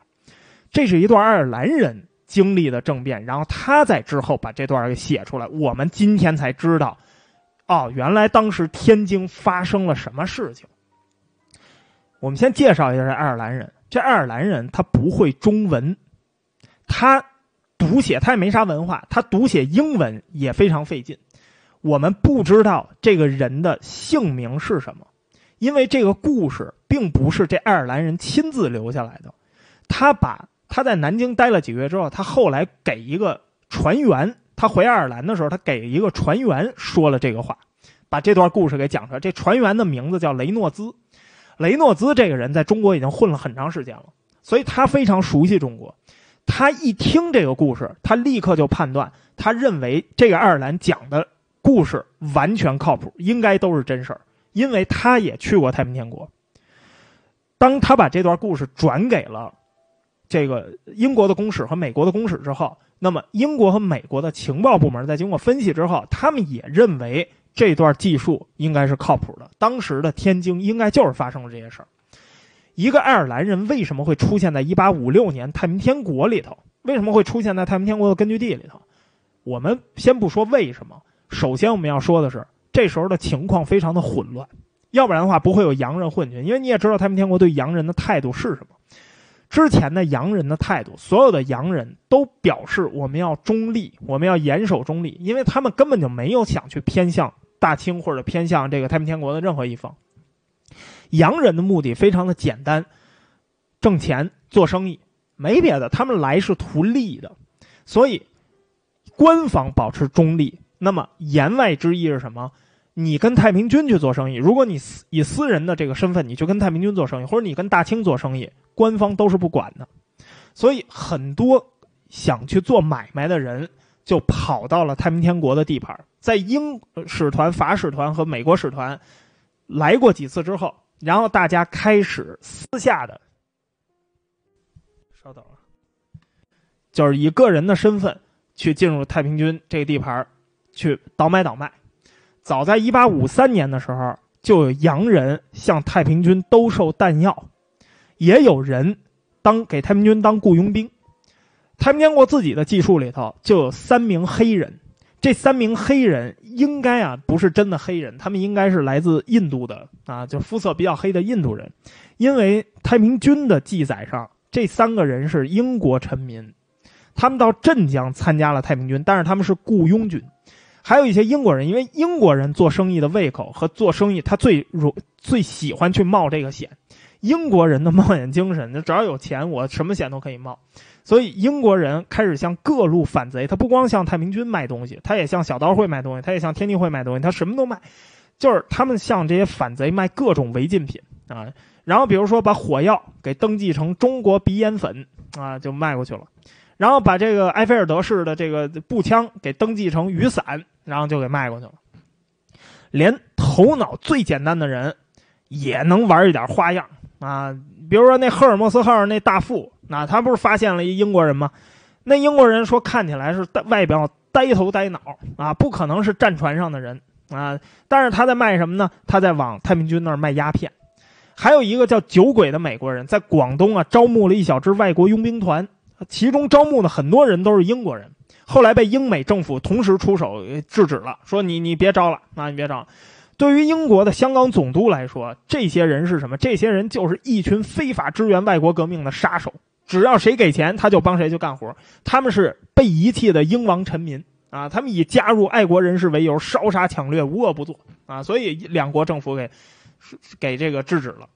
这是一段爱尔兰人。经历的政变，然后他在之后把这段给写出来，我们今天才知道，哦，原来当时天津发生了什么事情。我们先介绍一下这爱尔兰人，这爱尔兰人他不会中文，他读写他也没啥文化，他读写英文也非常费劲。我们不知道这个人的姓名是什么，因为这个故事并不是这爱尔兰人亲自留下来的，他把。他在南京待了几个月之后，他后来给一个船员，他回爱尔兰的时候，他给一个船员说了这个话，把这段故事给讲出来。这船员的名字叫雷诺兹，雷诺兹这个人在中国已经混了很长时间了，所以他非常熟悉中国。他一听这个故事，他立刻就判断，他认为这个爱尔兰讲的故事完全靠谱，应该都是真事儿，因为他也去过太平天国。当他把这段故事转给了。这个英国的公使和美国的公使之后，那么英国和美国的情报部门在经过分析之后，他们也认为这段技术应该是靠谱的。当时的天津应该就是发生了这些事儿。一个爱尔兰人为什么会出现在1856年太平天国里头？为什么会出现在太平天国的根据地里头？我们先不说为什么，首先我们要说的是，这时候的情况非常的混乱，要不然的话不会有洋人混进去。因为你也知道太平天国对洋人的态度是什么。之前的洋人的态度，所有的洋人都表示我们要中立，我们要严守中立，因为他们根本就没有想去偏向大清或者偏向这个太平天国的任何一方。洋人的目的非常的简单，挣钱做生意，没别的，他们来是图利的。所以，官方保持中立，那么言外之意是什么？你跟太平军去做生意，如果你私以私人的这个身份，你去跟太平军做生意，或者你跟大清做生意。官方都是不管的，所以很多想去做买卖的人就跑到了太平天国的地盘。在英使团、法使团和美国使团来过几次之后，然后大家开始私下的，稍等啊，就是以个人的身份去进入太平军这个地盘去倒买倒卖。早在一八五三年的时候，就有洋人向太平军兜售弹药。也有人当给太平军当雇佣兵，太平天国自己的技术里头就有三名黑人，这三名黑人应该啊不是真的黑人，他们应该是来自印度的啊，就肤色比较黑的印度人，因为太平军的记载上这三个人是英国臣民，他们到镇江参加了太平军，但是他们是雇佣军，还有一些英国人，因为英国人做生意的胃口和做生意他最如最喜欢去冒这个险。英国人的冒险精神，只要有钱，我什么险都可以冒。所以英国人开始向各路反贼，他不光向太平军卖东西，他也向小刀会卖东西，他也向天地会卖东西，他什么都卖。就是他们向这些反贼卖各种违禁品啊。然后比如说把火药给登记成中国鼻烟粉啊，就卖过去了。然后把这个埃菲尔德式的这个步枪给登记成雨伞，然后就给卖过去了。连头脑最简单的人也能玩一点花样。啊，比如说那赫尔墨斯号那大副，那他不是发现了一英国人吗？那英国人说看起来是外表呆头呆脑啊，不可能是战船上的人啊。但是他在卖什么呢？他在往太平军那儿卖鸦片。还有一个叫酒鬼的美国人，在广东啊招募了一小支外国佣兵团，其中招募的很多人都是英国人，后来被英美政府同时出手制止了，说你你别招了啊，你别招。对于英国的香港总督来说，这些人是什么？这些人就是一群非法支援外国革命的杀手。只要谁给钱，他就帮谁去干活。他们是被遗弃的英王臣民啊！他们以加入爱国人士为由，烧杀抢掠，无恶不作啊！所以两国政府给给这个制止了。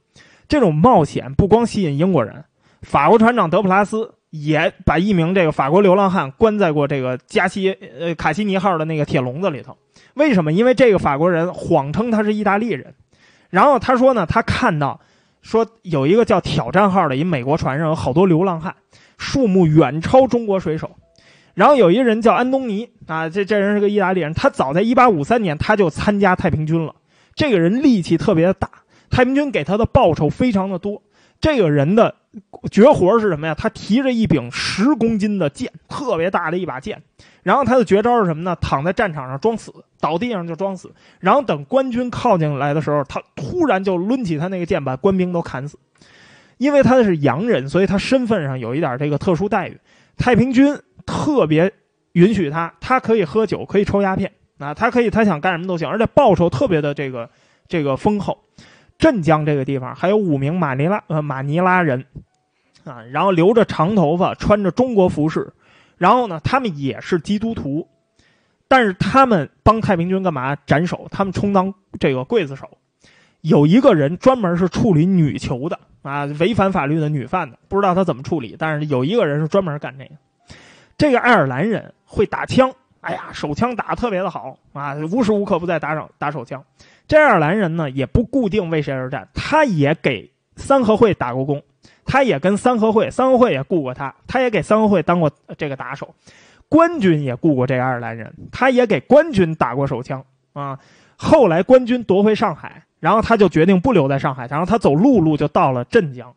这种冒险不光吸引英国人，法国船长德普拉斯也把一名这个法国流浪汉关在过这个加西呃卡西尼号的那个铁笼子里头。为什么？因为这个法国人谎称他是意大利人，然后他说呢，他看到说有一个叫挑战号的一美国船上有好多流浪汉，数目远超中国水手。然后有一个人叫安东尼啊，这这人是个意大利人，他早在1853年他就参加太平军了。这个人力气特别的大，太平军给他的报酬非常的多。这个人的绝活是什么呀？他提着一柄十公斤的剑，特别大的一把剑。然后他的绝招是什么呢？躺在战场上装死，倒地上就装死。然后等官军靠近来的时候，他突然就抡起他那个剑，把官兵都砍死。因为他是洋人，所以他身份上有一点这个特殊待遇。太平军特别允许他，他可以喝酒，可以抽鸦片啊，他可以他想干什么都行，而且报酬特别的这个这个丰厚。镇江这个地方还有五名马尼拉呃马尼拉人，啊，然后留着长头发，穿着中国服饰，然后呢，他们也是基督徒，但是他们帮太平军干嘛？斩首，他们充当这个刽子手。有一个人专门是处理女囚的啊，违反法律的女犯的，不知道他怎么处理，但是有一个人是专门干这个。这个爱尔兰人会打枪，哎呀，手枪打得特别的好啊，无时无刻不在打手打手枪。这爱尔兰人呢也不固定为谁而战，他也给三合会打过工，他也跟三合会，三合会也雇过他，他也给三合会当过这个打手，官军也雇过这个爱尔兰人，他也给官军打过手枪啊。后来官军夺回上海，然后他就决定不留在上海，然后他走陆路就到了镇江。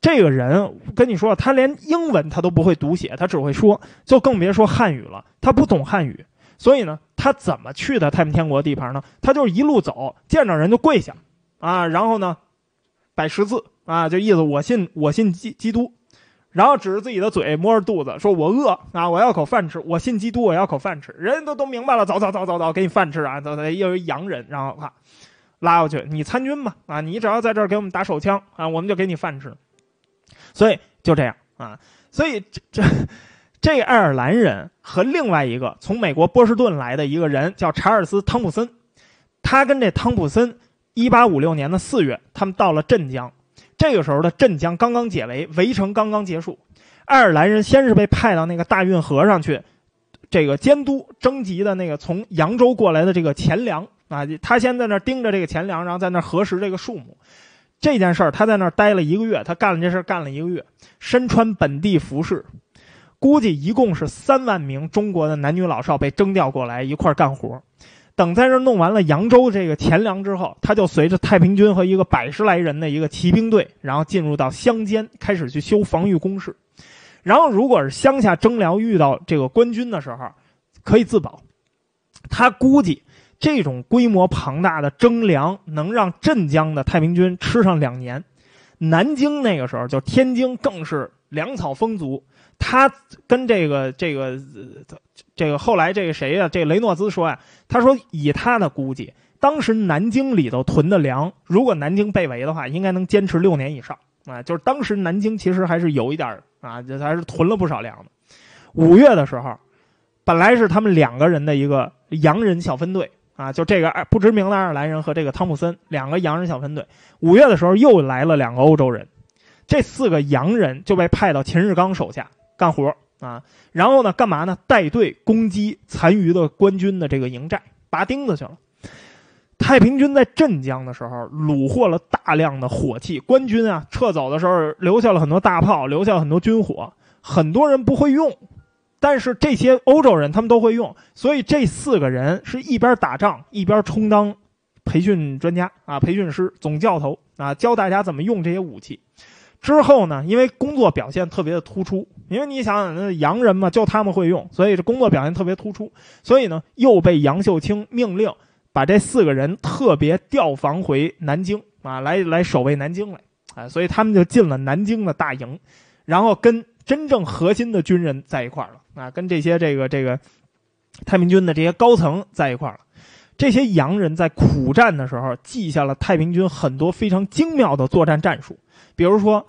这个人跟你说，他连英文他都不会读写，他只会说，就更别说汉语了，他不懂汉语。所以呢，他怎么去的太平天国地盘呢？他就是一路走，见着人就跪下，啊，然后呢，摆十字啊，就意思我信我信基基督，然后指着自己的嘴，摸着肚子，说我饿啊，我要口饭吃，我信基督，我要口饭吃。人都都明白了，走走走走走，给你饭吃啊，走走，又一洋人，然后哈，拉过去，你参军吧，啊，你只要在这儿给我们打手枪啊，我们就给你饭吃。所以就这样啊，所以这。这爱尔兰人和另外一个从美国波士顿来的一个人叫查尔斯·汤普森，他跟这汤普森，一八五六年的四月，他们到了镇江。这个时候的镇江刚刚解围，围城刚刚结束。爱尔兰人先是被派到那个大运河上去，这个监督征集的那个从扬州过来的这个钱粮啊，他先在那盯着这个钱粮，然后在那核实这个数目。这件事儿他在那儿待了一个月，他干了这事干了一个月，身穿本地服饰。估计一共是三万名中国的男女老少被征调过来一块干活。等在这弄完了扬州这个钱粮之后，他就随着太平军和一个百十来人的一个骑兵队，然后进入到乡间，开始去修防御工事。然后，如果是乡下征粮遇到这个官军的时候，可以自保。他估计这种规模庞大的征粮能让镇江的太平军吃上两年。南京那个时候，就天津更是粮草丰足。他跟这个这个这个后来这个谁呀？这雷诺兹说呀，他说以他的估计，当时南京里头囤的粮，如果南京被围的话，应该能坚持六年以上啊。就是当时南京其实还是有一点啊，就还是囤了不少粮的。五月的时候，本来是他们两个人的一个洋人小分队啊，就这个不知名的爱尔兰人和这个汤姆森两个洋人小分队。五月的时候又来了两个欧洲人，这四个洋人就被派到秦日刚手下。干活啊，然后呢，干嘛呢？带队攻击残余的官军的这个营寨，拔钉子去了。太平军在镇江的时候，虏获了大量的火器。官军啊，撤走的时候留下了很多大炮，留下了很多军火。很多人不会用，但是这些欧洲人他们都会用，所以这四个人是一边打仗一边充当培训专家啊，培训师、总教头啊，教大家怎么用这些武器。之后呢，因为工作表现特别的突出，因为你想想，那洋人嘛，就他们会用，所以这工作表现特别突出。所以呢，又被杨秀清命令把这四个人特别调防回南京啊，来来守卫南京来啊。所以他们就进了南京的大营，然后跟真正核心的军人在一块了啊，跟这些这个这个太平军的这些高层在一块了。这些洋人在苦战的时候，记下了太平军很多非常精妙的作战战术。比如说，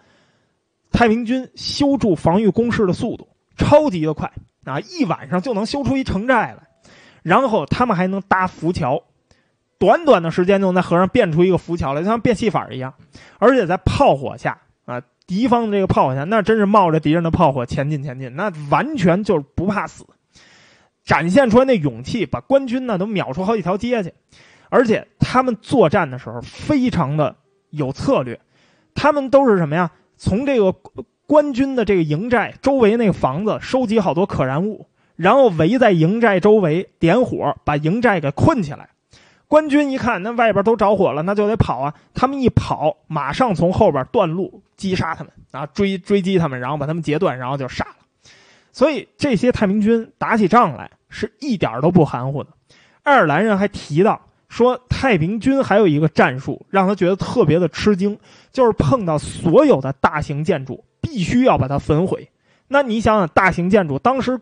太平军修筑防御工事的速度超级的快啊，一晚上就能修出一城寨来。然后他们还能搭浮桥，短短的时间就能在河上变出一个浮桥来，就像变戏法一样。而且在炮火下啊，敌方的这个炮火下，那真是冒着敌人的炮火前进前进，那完全就是不怕死，展现出来那勇气，把官军呢都秒出好几条街去。而且他们作战的时候非常的有策略。他们都是什么呀？从这个官军的这个营寨周围那个房子收集好多可燃物，然后围在营寨周围点火，把营寨给困起来。官军一看那外边都着火了，那就得跑啊！他们一跑，马上从后边断路击杀他们啊，追追击他们，然后把他们截断，然后就杀了。所以这些太平军打起仗来是一点都不含糊的。爱尔兰人还提到说，太平军还有一个战术让他觉得特别的吃惊，就是碰到所有的大型建筑，必须要把它焚毁。那你想想，大型建筑，当时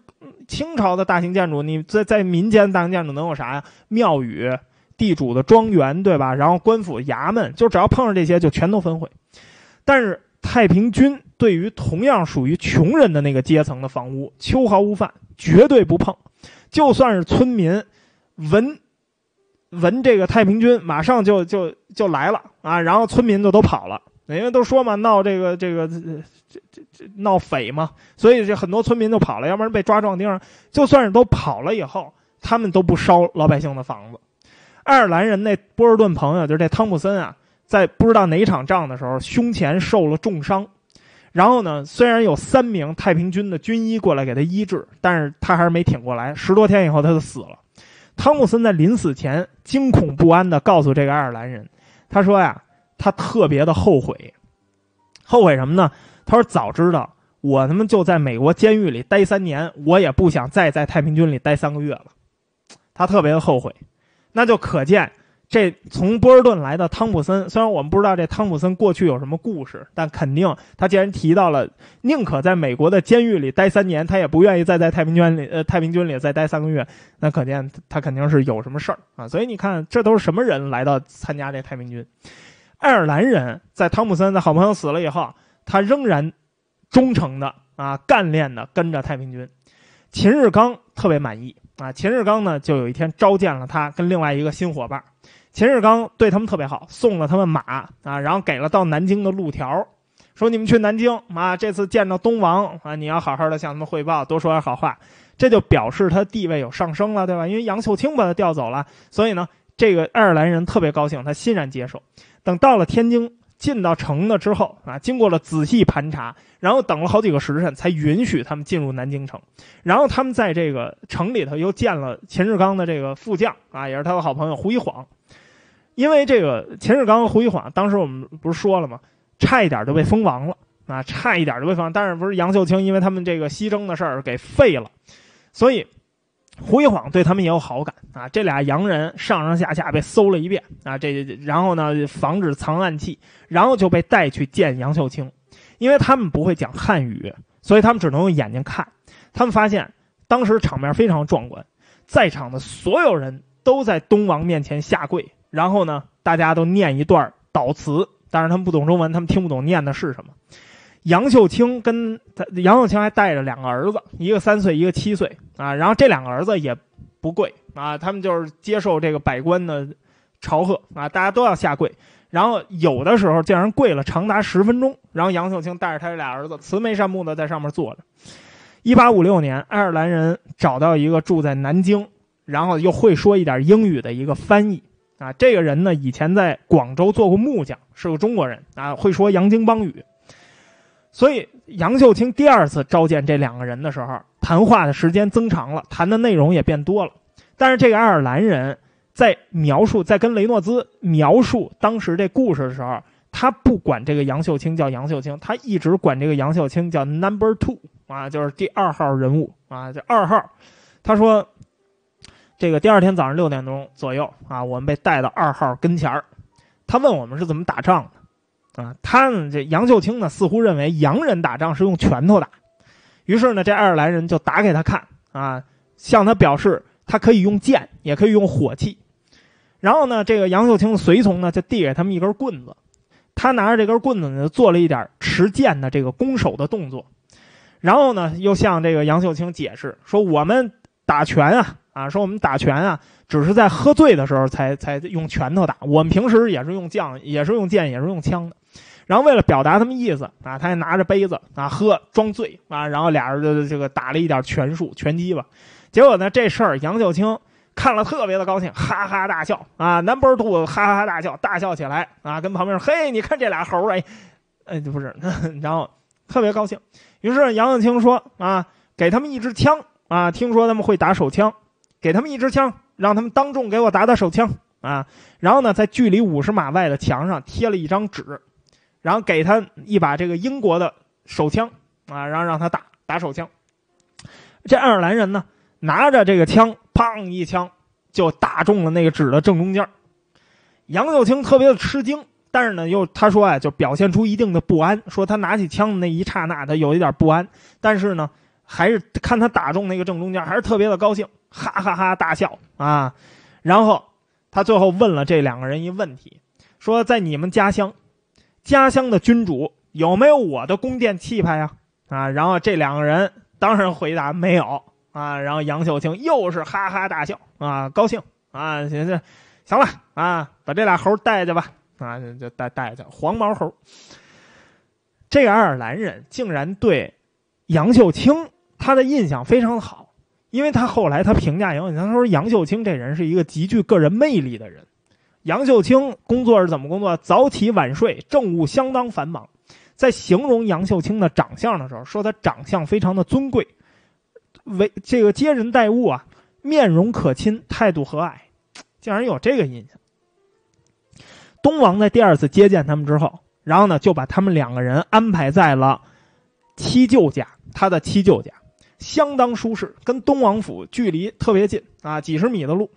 清朝的大型建筑，你在在民间大型建筑能有啥呀？庙宇。地主的庄园，对吧？然后官府衙门，就只要碰上这些，就全都焚毁。但是太平军对于同样属于穷人的那个阶层的房屋，秋毫无犯，绝对不碰。就算是村民闻闻这个太平军，马上就就就来了啊！然后村民就都跑了，因为都说嘛，闹这个这个这这这闹匪嘛，所以这很多村民就跑了，要不然被抓壮丁。就算是都跑了以后，他们都不烧老百姓的房子。爱尔兰人那波尔顿朋友，就是这汤普森啊，在不知道哪场仗的时候，胸前受了重伤。然后呢，虽然有三名太平军的军医过来给他医治，但是他还是没挺过来。十多天以后，他就死了。汤姆森在临死前惊恐不安地告诉这个爱尔兰人，他说呀，他特别的后悔，后悔什么呢？他说早知道我他妈就在美国监狱里待三年，我也不想再在太平军里待三个月了。他特别的后悔。那就可见，这从波尔顿来的汤普森，虽然我们不知道这汤普森过去有什么故事，但肯定他既然提到了宁可在美国的监狱里待三年，他也不愿意再在太平军里呃太平军里再待三个月，那可见他肯定是有什么事儿啊。所以你看，这都是什么人来到参加这太平军？爱尔兰人在汤普森的好朋友死了以后，他仍然忠诚的啊干练的跟着太平军。秦日刚特别满意。啊，秦日刚呢，就有一天召见了他跟另外一个新伙伴。秦日刚对他们特别好，送了他们马啊，然后给了到南京的路条，说你们去南京啊，这次见到东王啊，你要好好的向他们汇报，多说点好话。这就表示他地位有上升了，对吧？因为杨秀清把他调走了，所以呢，这个爱尔兰人特别高兴，他欣然接受。等到了天津。进到城了之后啊，经过了仔细盘查，然后等了好几个时辰，才允许他们进入南京城。然后他们在这个城里头又见了秦日刚的这个副将啊，也是他的好朋友胡一晃。因为这个秦始刚和胡一晃，当时我们不是说了吗？差一点就被封王了啊，差一点就被封。但是不是杨秀清因为他们这个西征的事儿给废了，所以。胡一晃对他们也有好感啊，这俩洋人上上下下被搜了一遍啊，这然后呢防止藏暗器，然后就被带去见杨秀清，因为他们不会讲汉语，所以他们只能用眼睛看。他们发现当时场面非常壮观，在场的所有人都在东王面前下跪，然后呢大家都念一段祷词，但是他们不懂中文，他们听不懂念的是什么。杨秀清跟，杨秀清还带着两个儿子，一个三岁，一个七岁啊。然后这两个儿子也不跪啊，他们就是接受这个百官的朝贺啊，大家都要下跪。然后有的时候竟然跪了长达十分钟。然后杨秀清带着他这俩儿子慈眉善目的在上面坐着。一八五六年，爱尔兰人找到一个住在南京，然后又会说一点英语的一个翻译啊。这个人呢，以前在广州做过木匠，是个中国人啊，会说洋泾浜语。所以杨秀清第二次召见这两个人的时候，谈话的时间增长了，谈的内容也变多了。但是这个爱尔兰人在描述，在跟雷诺兹描述当时这故事的时候，他不管这个杨秀清叫杨秀清，他一直管这个杨秀清叫 Number Two 啊，就是第二号人物啊，这二号。他说，这个第二天早上六点钟左右啊，我们被带到二号跟前儿，他问我们是怎么打仗的。啊，他呢，这杨秀清呢，似乎认为洋人打仗是用拳头打，于是呢，这爱尔兰人就打给他看啊，向他表示他可以用剑，也可以用火器。然后呢，这个杨秀清随从呢，就递给他们一根棍子，他拿着这根棍子呢，做了一点持剑的这个攻守的动作，然后呢，又向这个杨秀清解释说：“我们打拳啊，啊，说我们打拳啊。”只是在喝醉的时候才才用拳头打，我们平时也是用将，也是用剑，也是用枪的。然后为了表达他们意思啊，他还拿着杯子啊喝装醉啊，然后俩人就这个打了一点拳术拳击吧。结果呢，这事儿杨秀清看了特别的高兴，哈哈大笑啊，Number Two 哈哈大笑，大笑起来啊，跟旁边说：“嘿，你看这俩猴儿哎，哎不是，然后特别高兴。于是杨秀清说：“啊，给他们一支枪啊，听说他们会打手枪，给他们一支枪，让他们当众给我打打手枪啊。然后呢，在距离五十码外的墙上贴了一张纸，然后给他一把这个英国的手枪啊，然后让他打打手枪。这爱尔兰人呢，拿着这个枪，砰一枪就打中了那个纸的正中间。杨秀清特别的吃惊。”但是呢，又他说啊，就表现出一定的不安，说他拿起枪的那一刹那，他有一点不安。但是呢，还是看他打中那个正中间，还是特别的高兴，哈哈哈大笑啊。然后他最后问了这两个人一问题，说在你们家乡，家乡的君主有没有我的宫殿气派呀？啊，然后这两个人当然回答没有啊。然后杨秀清又是哈哈大笑啊，高兴啊，行行，行了啊，把这俩猴带去吧。啊，就带带着黄毛猴。这个爱尔兰人竟然对杨秀清他的印象非常好，因为他后来他评价杨秀清，他说杨秀清这人是一个极具个人魅力的人。杨秀清工作是怎么工作？早起晚睡，政务相当繁忙。在形容杨秀清的长相的时候，说他长相非常的尊贵，为这个接人待物啊，面容可亲，态度和蔼，竟然有这个印象。东王在第二次接见他们之后，然后呢，就把他们两个人安排在了七舅家，他的七舅家相当舒适，跟东王府距离特别近啊，几十米的路。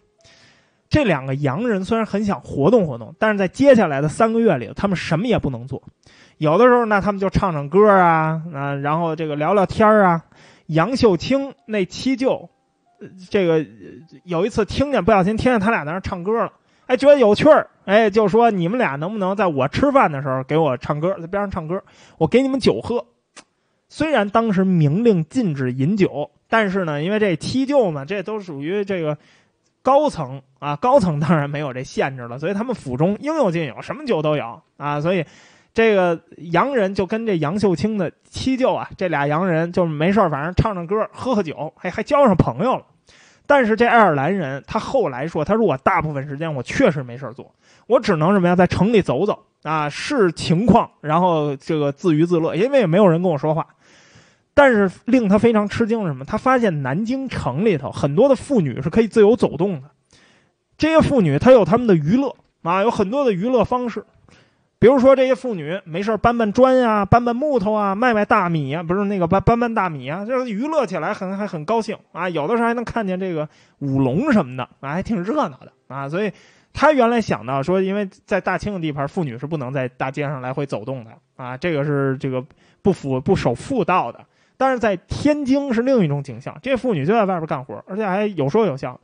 这两个洋人虽然很想活动活动，但是在接下来的三个月里，他们什么也不能做。有的时候呢，他们就唱唱歌啊，啊，然后这个聊聊天啊。杨秀清那七舅，这个有一次听见不小心听见他俩在那唱歌了。哎，觉得有趣儿，哎，就说你们俩能不能在我吃饭的时候给我唱歌，在边上唱歌，我给你们酒喝。虽然当时明令禁止饮酒，但是呢，因为这七舅嘛，这都属于这个高层啊，高层当然没有这限制了，所以他们府中应有尽有，什么酒都有啊。所以这个洋人就跟这杨秀清的七舅啊，这俩洋人就是没事反正唱唱歌，喝喝酒，还还交上朋友了。但是这爱尔兰人，他后来说，他说我大部分时间我确实没事做，我只能什么呀，在城里走走啊，视情况，然后这个自娱自乐，因为也没有人跟我说话。但是令他非常吃惊是什么？他发现南京城里头很多的妇女是可以自由走动的，这些妇女她有她们的娱乐啊，有很多的娱乐方式。比如说，这些妇女没事搬搬砖呀，搬搬木头啊，卖卖大米呀，不是那个搬搬搬大米啊，就是娱乐起来很还很高兴啊。有的时候还能看见这个舞龙什么的啊，还挺热闹的啊。所以，他原来想到说，因为在大清的地盘，妇女是不能在大街上来回走动的啊，这个是这个不符不守妇道的。但是在天津是另一种景象，这妇女就在外边干活，而且还有说有笑。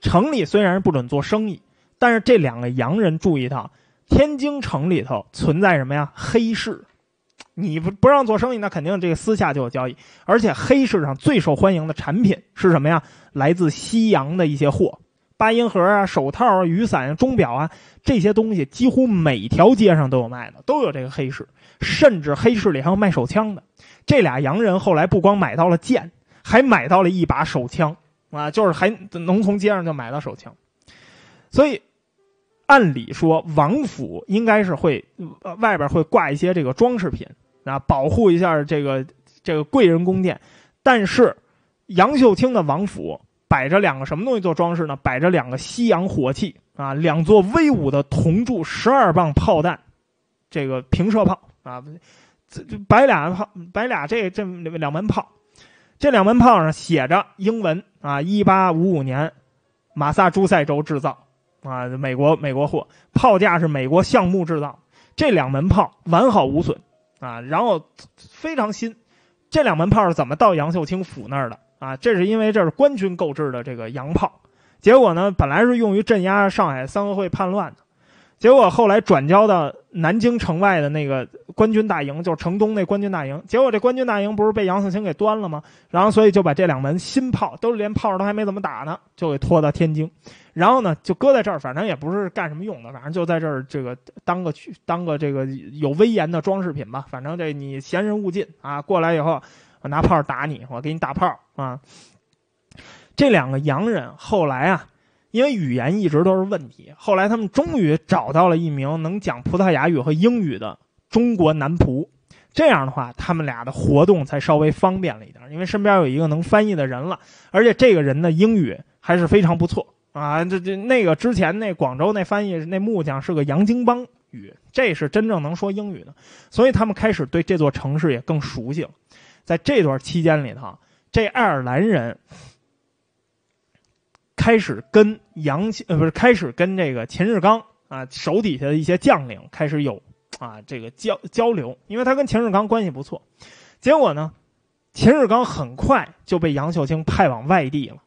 城里虽然是不准做生意，但是这两个洋人注意到。天津城里头存在什么呀？黑市，你不不让做生意，那肯定这个私下就有交易。而且黑市上最受欢迎的产品是什么呀？来自西洋的一些货，八音盒啊、手套啊、雨伞啊、钟表啊，这些东西几乎每条街上都有卖的，都有这个黑市。甚至黑市里还有卖手枪的。这俩洋人后来不光买到了剑，还买到了一把手枪啊，就是还能从街上就买到手枪，所以。按理说，王府应该是会，呃，外边会挂一些这个装饰品啊，保护一下这个这个贵人宫殿。但是，杨秀清的王府摆着两个什么东西做装饰呢？摆着两个西洋火器啊，两座威武的铜铸十二磅炮弹，这个平射炮啊，这摆俩炮，摆俩这这两门炮，这两门炮上写着英文啊，一八五五年，马萨诸塞州制造。啊，美国美国货，炮架是美国橡木制造，这两门炮完好无损啊，然后非常新。这两门炮是怎么到杨秀清府那儿的啊？这是因为这是官军购置的这个洋炮，结果呢，本来是用于镇压上海三合会叛乱的。结果后来转交到南京城外的那个官军大营，就是城东那官军大营。结果这官军大营不是被杨秀清给端了吗？然后所以就把这两门新炮，都连炮都还没怎么打呢，就给拖到天津。然后呢，就搁在这儿，反正也不是干什么用的，反正就在这儿这个当个当个这个有威严的装饰品吧。反正这你闲人勿近啊，过来以后我拿炮打你，我给你打炮啊。这两个洋人后来啊。因为语言一直都是问题，后来他们终于找到了一名能讲葡萄牙语和英语的中国男仆，这样的话，他们俩的活动才稍微方便了一点，因为身边有一个能翻译的人了，而且这个人的英语还是非常不错啊。这这那个之前那广州那翻译那木匠是个洋泾浜语，这是真正能说英语的，所以他们开始对这座城市也更熟悉了。在这段期间里头，这爱尔兰人开始跟杨呃不是开始跟这个秦日刚啊手底下的一些将领开始有啊这个交交流，因为他跟秦日刚关系不错。结果呢，秦日刚很快就被杨秀清派往外地了。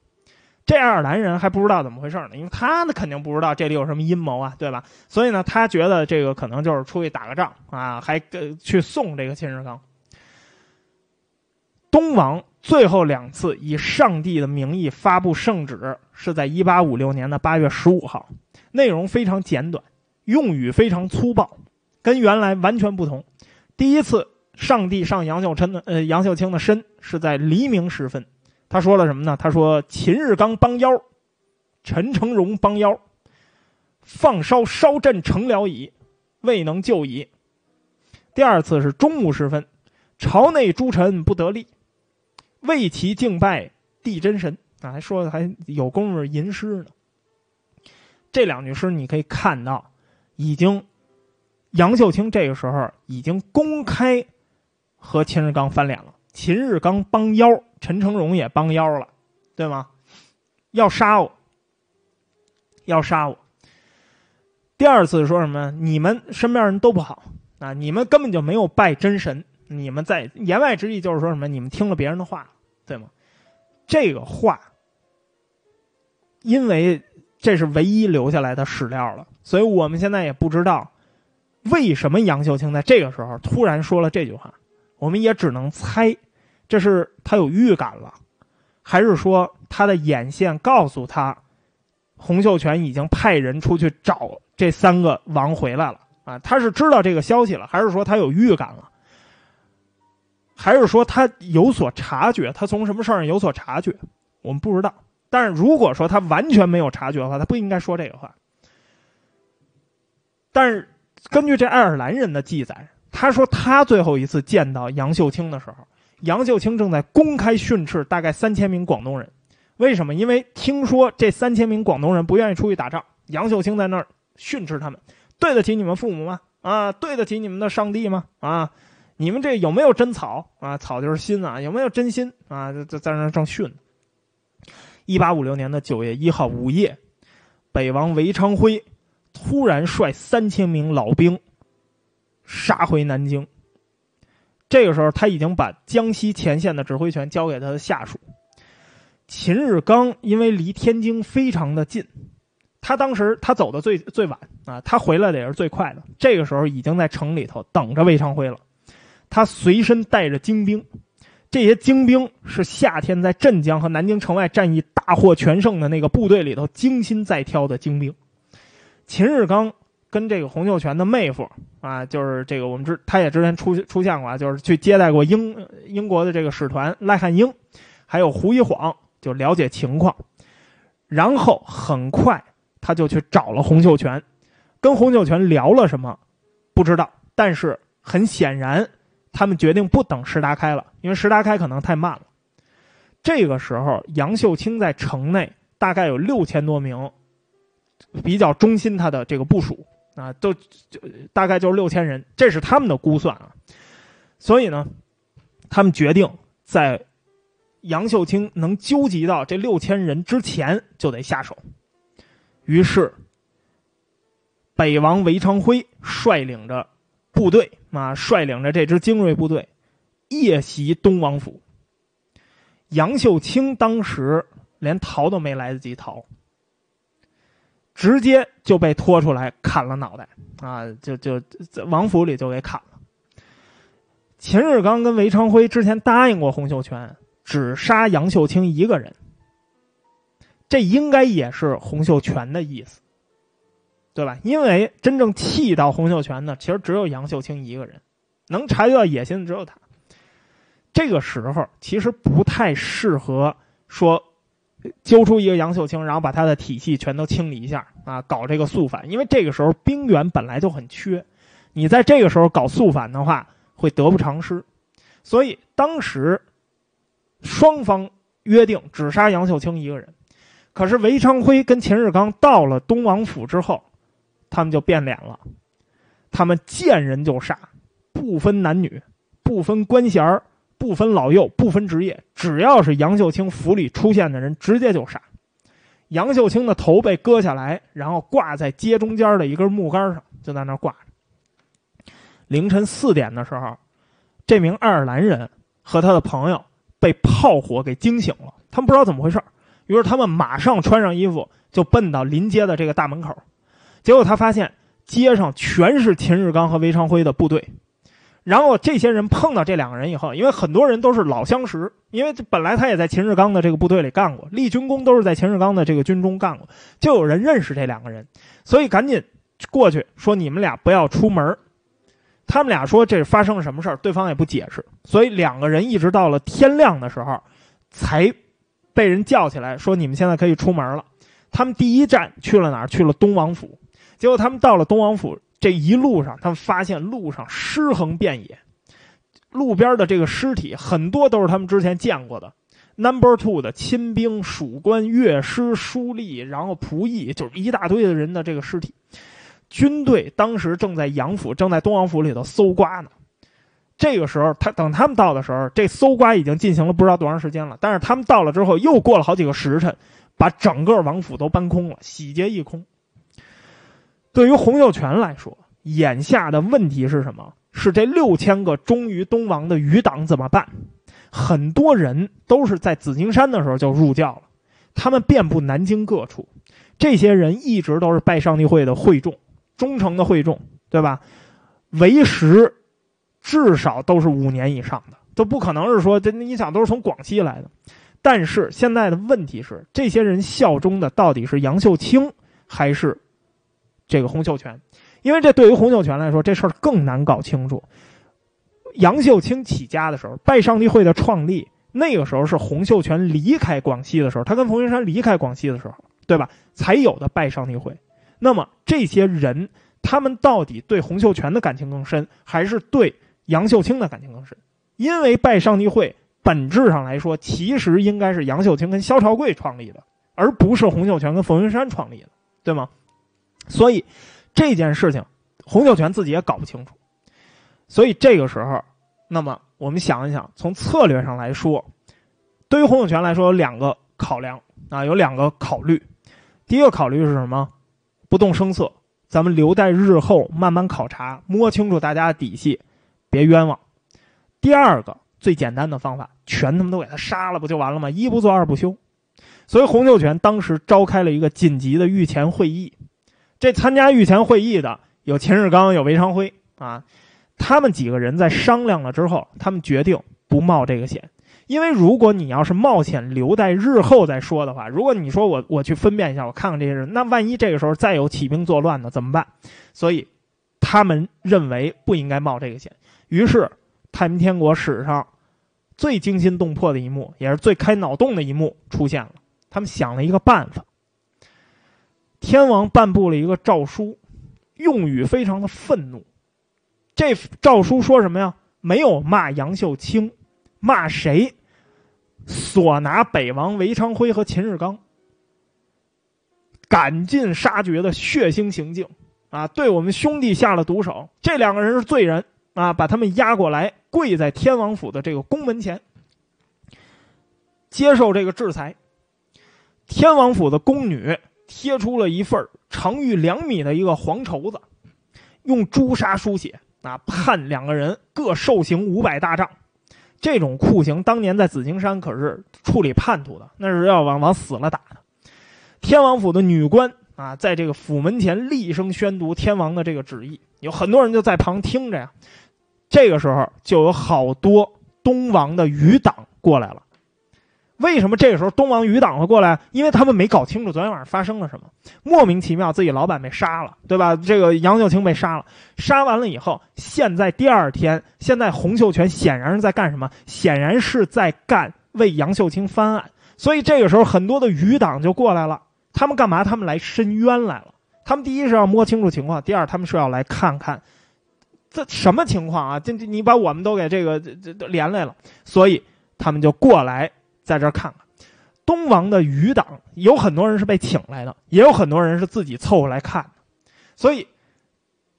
这爱尔兰人还不知道怎么回事呢，因为他呢肯定不知道这里有什么阴谋啊，对吧？所以呢，他觉得这个可能就是出去打个仗啊，还跟去送这个秦日刚。东王最后两次以上帝的名义发布圣旨，是在一八五六年的八月十五号，内容非常简短，用语非常粗暴，跟原来完全不同。第一次，上帝上杨秀琛的呃杨秀清的身是在黎明时分，他说了什么呢？他说：“秦日刚帮腰，陈成荣帮腰，放烧烧镇成了矣，未能救矣。”第二次是中午时分，朝内诸臣不得力。为其敬拜地真神啊，还说还有功夫吟诗呢。这两句诗你可以看到，已经杨秀清这个时候已经公开和秦日刚翻脸了。秦日刚帮腰，陈成荣也帮腰了，对吗？要杀我，要杀我。第二次说什么？你们身边人都不好啊！你们根本就没有拜真神。你们在言外之意就是说什么？你们听了别人的话。对吗？这个话，因为这是唯一留下来的史料了，所以我们现在也不知道为什么杨秀清在这个时候突然说了这句话。我们也只能猜，这是他有预感了，还是说他的眼线告诉他，洪秀全已经派人出去找这三个王回来了啊？他是知道这个消息了，还是说他有预感了？还是说他有所察觉，他从什么事儿上有所察觉，我们不知道。但是如果说他完全没有察觉的话，他不应该说这个话。但是根据这爱尔兰人的记载，他说他最后一次见到杨秀清的时候，杨秀清正在公开训斥大概三千名广东人。为什么？因为听说这三千名广东人不愿意出去打仗，杨秀清在那儿训斥他们，对得起你们父母吗？啊，对得起你们的上帝吗？啊？你们这有没有真草啊？草就是心啊，有没有真心啊？在在那正训。一八五六年的九月一号午夜，北王韦昌辉突然率三千名老兵杀回南京。这个时候，他已经把江西前线的指挥权交给他的下属秦日刚，因为离天津非常的近，他当时他走的最最晚啊，他回来的也是最快的。这个时候，已经在城里头等着韦昌辉了。他随身带着精兵，这些精兵是夏天在镇江和南京城外战役大获全胜的那个部队里头精心再挑的精兵。秦日刚跟这个洪秀全的妹夫啊，就是这个我们知，他也之前出出现过，就是去接待过英英国的这个使团赖汉英，还有胡一晃，就了解情况。然后很快他就去找了洪秀全，跟洪秀全聊了什么，不知道，但是很显然。他们决定不等石达开了，因为石达开可能太慢了。这个时候，杨秀清在城内大概有六千多名比较忠心他的这个部署啊，都就大概就是六千人，这是他们的估算啊。所以呢，他们决定在杨秀清能纠集到这六千人之前就得下手。于是，北王韦昌辉率领着。部队啊，率领着这支精锐部队，夜袭东王府。杨秀清当时连逃都没来得及逃，直接就被拖出来砍了脑袋啊！就就在王府里就给砍了。秦日刚跟韦昌辉之前答应过洪秀全，只杀杨秀清一个人，这应该也是洪秀全的意思。对吧？因为真正气到洪秀全的，其实只有杨秀清一个人，能察觉到野心的只有他。这个时候其实不太适合说揪出一个杨秀清，然后把他的体系全都清理一下啊，搞这个肃反。因为这个时候兵源本来就很缺，你在这个时候搞肃反的话，会得不偿失。所以当时双方约定只杀杨秀清一个人。可是韦昌辉跟秦日刚到了东王府之后，他们就变脸了，他们见人就杀，不分男女，不分官衔不分老幼，不分职业，只要是杨秀清府里出现的人，直接就杀。杨秀清的头被割下来，然后挂在街中间的一根木杆上，就在那挂着。凌晨四点的时候，这名爱尔兰人和他的朋友被炮火给惊醒了，他们不知道怎么回事于是他们马上穿上衣服，就奔到临街的这个大门口。结果他发现街上全是秦日刚和韦昌辉的部队。然后这些人碰到这两个人以后，因为很多人都是老相识，因为本来他也在秦日刚的这个部队里干过，立军功都是在秦日刚的这个军中干过，就有人认识这两个人，所以赶紧过去说：“你们俩不要出门。”他们俩说：“这发生了什么事儿？”对方也不解释，所以两个人一直到了天亮的时候，才。被人叫起来说：“你们现在可以出门了。”他们第一站去了哪儿？去了东王府。结果他们到了东王府，这一路上，他们发现路上尸横遍野，路边的这个尸体很多都是他们之前见过的。Number two 的亲兵、属官、乐师、书吏，然后仆役，就是一大堆的人的这个尸体。军队当时正在杨府，正在东王府里头搜刮呢。这个时候，他等他们到的时候，这搜刮已经进行了不知道多长时间了。但是他们到了之后，又过了好几个时辰，把整个王府都搬空了，洗劫一空。对于洪秀全来说，眼下的问题是什么？是这六千个忠于东王的余党怎么办？很多人都是在紫金山的时候就入教了，他们遍布南京各处。这些人一直都是拜上帝会的会众，忠诚的会众，对吧？为时。至少都是五年以上的，都不可能是说这你想都是从广西来的。但是现在的问题是，这些人效忠的到底是杨秀清还是这个洪秀全？因为这对于洪秀全来说，这事儿更难搞清楚。杨秀清起家的时候，拜上帝会的创立，那个时候是洪秀全离开广西的时候，他跟冯云山离开广西的时候，对吧？才有的拜上帝会。那么这些人，他们到底对洪秀全的感情更深，还是对？杨秀清的感情更深，因为拜上帝会本质上来说，其实应该是杨秀清跟萧朝贵创立的，而不是洪秀全跟冯云山创立的，对吗？所以这件事情，洪秀全自己也搞不清楚。所以这个时候，那么我们想一想，从策略上来说，对于洪秀全来说有两个考量啊，有两个考虑。第一个考虑是什么？不动声色，咱们留待日后慢慢考察，摸清楚大家的底细。别冤枉。第二个最简单的方法，全他妈都给他杀了，不就完了吗？一不做二不休。所以洪秀全当时召开了一个紧急的御前会议。这参加御前会议的有秦日刚，有韦昌辉啊。他们几个人在商量了之后，他们决定不冒这个险。因为如果你要是冒险留在日后再说的话，如果你说我我去分辨一下，我看看这些人，那万一这个时候再有起兵作乱呢，怎么办？所以他们认为不应该冒这个险。于是，太平天国史上最惊心动魄的一幕，也是最开脑洞的一幕出现了。他们想了一个办法。天王颁布了一个诏书，用语非常的愤怒。这诏书说什么呀？没有骂杨秀清，骂谁？索拿北王韦昌辉和秦日刚，赶尽杀绝的血腥行径啊！对我们兄弟下了毒手，这两个人是罪人。啊！把他们押过来，跪在天王府的这个宫门前，接受这个制裁。天王府的宫女贴出了一份长逾两米的一个黄绸子，用朱砂书写，啊，判两个人各受刑五百大杖。这种酷刑当年在紫金山可是处理叛徒的，那是要往往死了打的。天王府的女官啊，在这个府门前厉声宣读天王的这个旨意，有很多人就在旁听着呀。这个时候就有好多东王的余党过来了。为什么这个时候东王余党会过来？因为他们没搞清楚昨天晚上发生了什么，莫名其妙自己老板被杀了，对吧？这个杨秀清被杀了，杀完了以后，现在第二天，现在洪秀全显然是在干什么？显然是在干为杨秀清翻案。所以这个时候很多的余党就过来了，他们干嘛？他们来申冤来了。他们第一是要摸清楚情况，第二他们是要来看看。这什么情况啊？这这你把我们都给这个这这连累了，所以他们就过来在这看看。东王的余党有很多人是被请来的，也有很多人是自己凑过来看的。所以，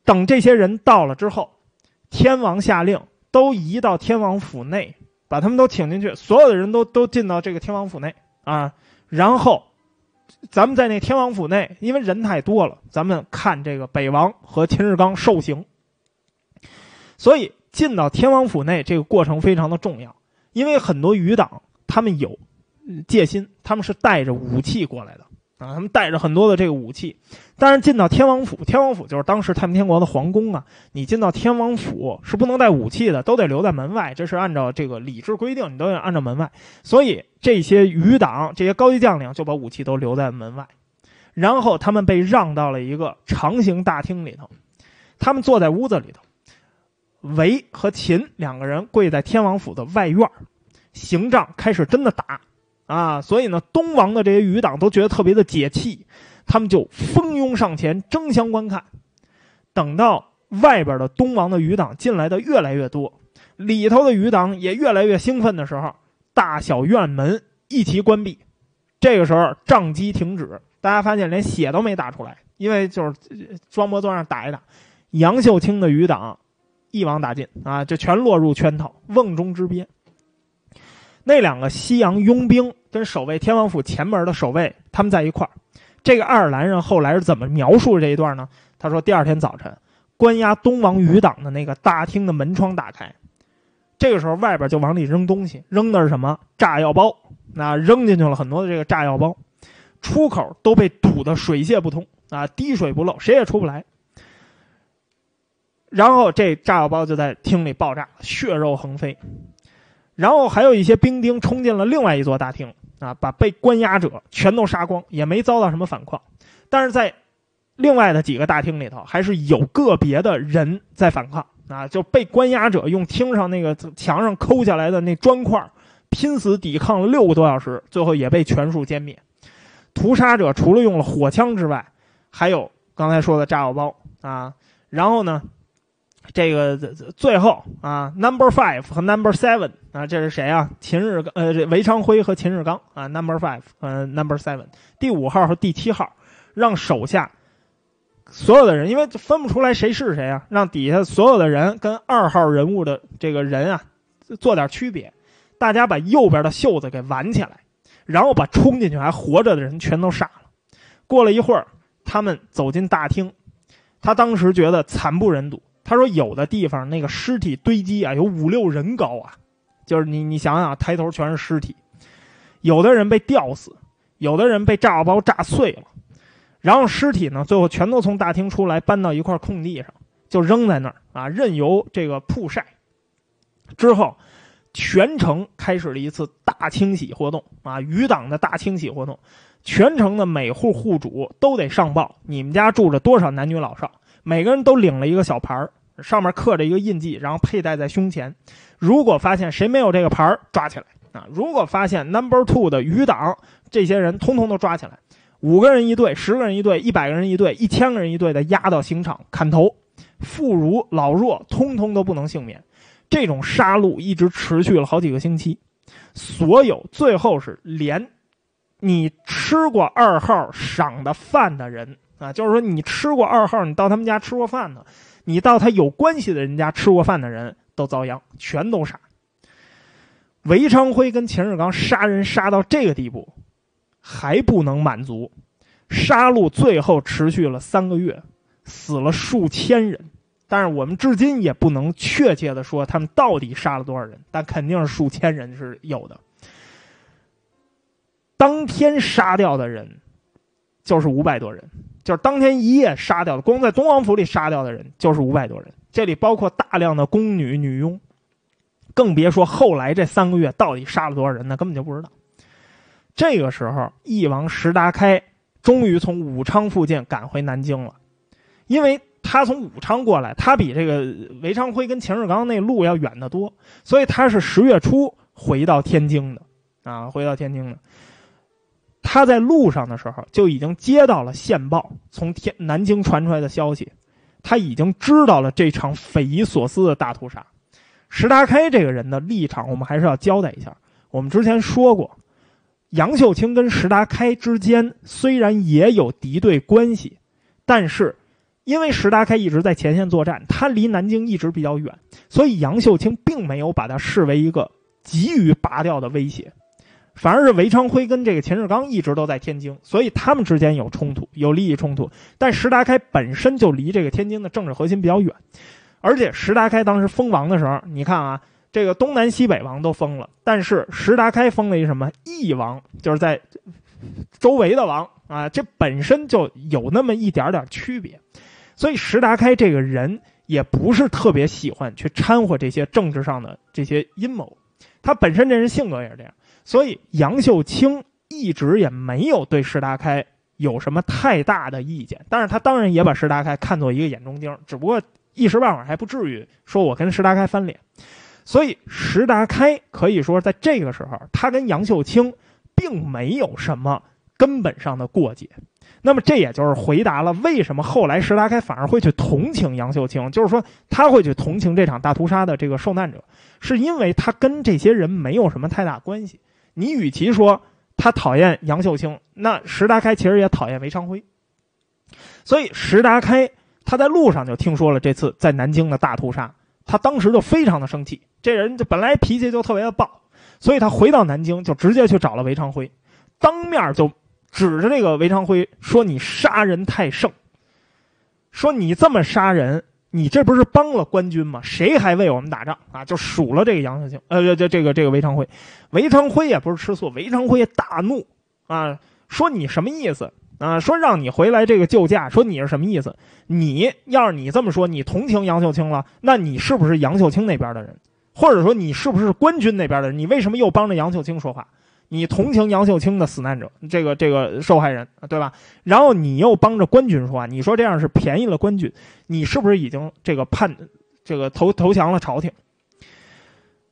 等这些人到了之后，天王下令都移到天王府内，把他们都请进去，所有的人都都进到这个天王府内啊。然后，咱们在那天王府内，因为人太多了，咱们看这个北王和秦日刚受刑。所以进到天王府内这个过程非常的重要，因为很多余党他们有。戒心，他们是带着武器过来的啊，他们带着很多的这个武器。但是进到天王府，天王府就是当时太平天国的皇宫啊。你进到天王府是不能带武器的，都得留在门外，这是按照这个礼制规定，你都得按照门外。所以这些余党、这些高级将领就把武器都留在门外，然后他们被让到了一个长形大厅里头，他们坐在屋子里头，韦和秦两个人跪在天王府的外院，行仗开始真的打。啊，所以呢，东王的这些余党都觉得特别的解气，他们就蜂拥上前争相观看。等到外边的东王的余党进来的越来越多，里头的余党也越来越兴奋的时候，大小院门一齐关闭。这个时候，仗机停止，大家发现连血都没打出来，因为就是双摩座上打一打。杨秀清的余党一网打尽啊，就全落入圈套，瓮中之鳖。那两个西洋佣兵跟守卫天王府前门的守卫，他们在一块儿。这个爱尔兰人后来是怎么描述这一段呢？他说：第二天早晨，关押东王余党的那个大厅的门窗打开，这个时候外边就往里扔东西，扔的是什么？炸药包。那扔进去了很多的这个炸药包，出口都被堵得水泄不通啊，滴水不漏，谁也出不来。然后这炸药包就在厅里爆炸，血肉横飞。然后还有一些兵丁冲进了另外一座大厅啊，把被关押者全都杀光，也没遭到什么反抗。但是在另外的几个大厅里头，还是有个别的人在反抗啊，就被关押者用厅上那个墙上抠下来的那砖块拼死抵抗了六个多小时，最后也被全数歼灭。屠杀者除了用了火枪之外，还有刚才说的炸药包啊。然后呢？这个最后啊，Number Five 和 Number Seven 啊，这是谁啊？秦日呃，这韦昌辉和秦日刚啊，Number Five 呃，Number Seven 第五号和第七号，让手下所有的人，因为分不出来谁是谁啊，让底下所有的人跟二号人物的这个人啊做点区别，大家把右边的袖子给挽起来，然后把冲进去还活着的人全都杀了。过了一会儿，他们走进大厅，他当时觉得惨不忍睹。他说：“有的地方那个尸体堆积啊，有五六人高啊，就是你你想想，抬头全是尸体。有的人被吊死，有的人被炸药包炸碎了，然后尸体呢，最后全都从大厅出来，搬到一块空地上，就扔在那儿啊，任由这个曝晒。之后，全城开始了一次大清洗活动啊，余党的大清洗活动，全城的每户户主都得上报你们家住着多少男女老少。”每个人都领了一个小牌儿，上面刻着一个印记，然后佩戴在胸前。如果发现谁没有这个牌儿，抓起来啊！如果发现 Number Two 的余党，这些人通通都抓起来。五个人一队，十个人一队，一百个人一队，一千个人一队的押到刑场砍头，妇孺老弱通通都不能幸免。这种杀戮一直持续了好几个星期，所有最后是连你吃过二号赏的饭的人。啊，就是说，你吃过二号，你到他们家吃过饭的，你到他有关系的人家吃过饭的人都遭殃，全都杀。韦昌辉跟秦日刚杀人杀到这个地步，还不能满足，杀戮最后持续了三个月，死了数千人，但是我们至今也不能确切的说他们到底杀了多少人，但肯定是数千人是有的。当天杀掉的人，就是五百多人。就是当天一夜杀掉的，光在东王府里杀掉的人就是五百多人，这里包括大量的宫女、女佣，更别说后来这三个月到底杀了多少人呢？根本就不知道。这个时候，翼王石达开终于从武昌附近赶回南京了，因为他从武昌过来，他比这个韦昌辉跟秦日刚那路要远得多，所以他是十月初回到天津的，啊，回到天津的。他在路上的时候就已经接到了线报，从天南京传出来的消息，他已经知道了这场匪夷所思的大屠杀。石达开这个人的立场，我们还是要交代一下。我们之前说过，杨秀清跟石达开之间虽然也有敌对关系，但是因为石达开一直在前线作战，他离南京一直比较远，所以杨秀清并没有把他视为一个急于拔掉的威胁。反而是韦昌辉跟这个秦志刚一直都在天津，所以他们之间有冲突，有利益冲突。但石达开本身就离这个天津的政治核心比较远，而且石达开当时封王的时候，你看啊，这个东南西北王都封了，但是石达开封了一什么义王，就是在周围的王啊，这本身就有那么一点点区别。所以石达开这个人也不是特别喜欢去掺和这些政治上的这些阴谋，他本身这人性格也是这样。所以杨秀清一直也没有对石达开有什么太大的意见，但是他当然也把石达开看作一个眼中钉，只不过一时半会儿还不至于说我跟石达开翻脸。所以石达开可以说在这个时候，他跟杨秀清并没有什么根本上的过节。那么这也就是回答了为什么后来石达开反而会去同情杨秀清，就是说他会去同情这场大屠杀的这个受难者，是因为他跟这些人没有什么太大关系。你与其说他讨厌杨秀清，那石达开其实也讨厌韦昌辉。所以石达开他在路上就听说了这次在南京的大屠杀，他当时就非常的生气。这人就本来脾气就特别的暴，所以他回到南京就直接去找了韦昌辉，当面就指着这个韦昌辉说：“你杀人太盛，说你这么杀人。”你这不是帮了官军吗？谁还为我们打仗啊？就数了这个杨秀清，呃，这这个这个韦昌辉，韦昌辉也不是吃素，韦昌辉大怒啊，说你什么意思啊？说让你回来这个救驾，说你是什么意思？你要是你这么说，你同情杨秀清了，那你是不是杨秀清那边的人？或者说你是不是官军那边的人？你为什么又帮着杨秀清说话？你同情杨秀清的死难者，这个这个受害人，对吧？然后你又帮着官军说话，你说这样是便宜了官军，你是不是已经这个叛，这个投投降了朝廷？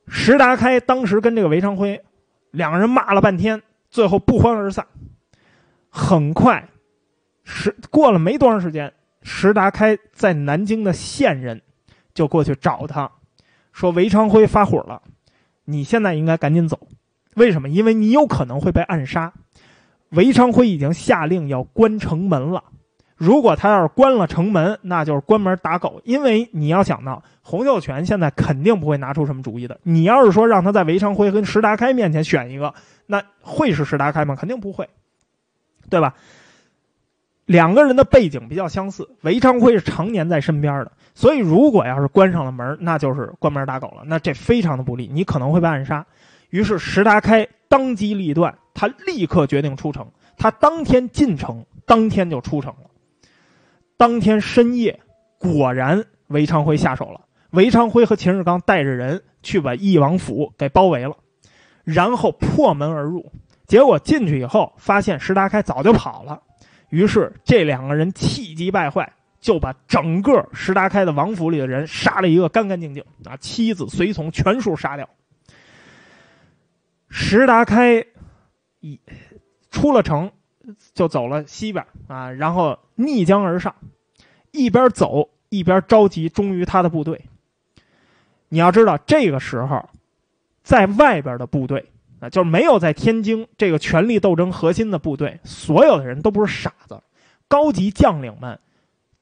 石达开当时跟这个韦昌辉两个人骂了半天，最后不欢而散。很快，石过了没多长时间，石达开在南京的线人就过去找他，说韦昌辉发火了，你现在应该赶紧走。为什么？因为你有可能会被暗杀。韦昌辉已经下令要关城门了。如果他要是关了城门，那就是关门打狗。因为你要想到，洪秀全现在肯定不会拿出什么主意的。你要是说让他在韦昌辉跟石达开面前选一个，那会是石达开吗？肯定不会，对吧？两个人的背景比较相似，韦昌辉是常年在身边的，所以如果要是关上了门，那就是关门打狗了。那这非常的不利，你可能会被暗杀。于是石达开当机立断，他立刻决定出城。他当天进城，当天就出城了。当天深夜，果然韦昌辉下手了。韦昌辉和秦世刚带着人去把义王府给包围了，然后破门而入。结果进去以后，发现石达开早就跑了。于是这两个人气急败坏，就把整个石达开的王府里的人杀了一个干干净净，啊，妻子随从全数杀掉。石达开一出了城，就走了西边啊，然后逆江而上，一边走一边召集忠于他的部队。你要知道，这个时候，在外边的部队啊，就是没有在天津这个权力斗争核心的部队，所有的人都不是傻子，高级将领们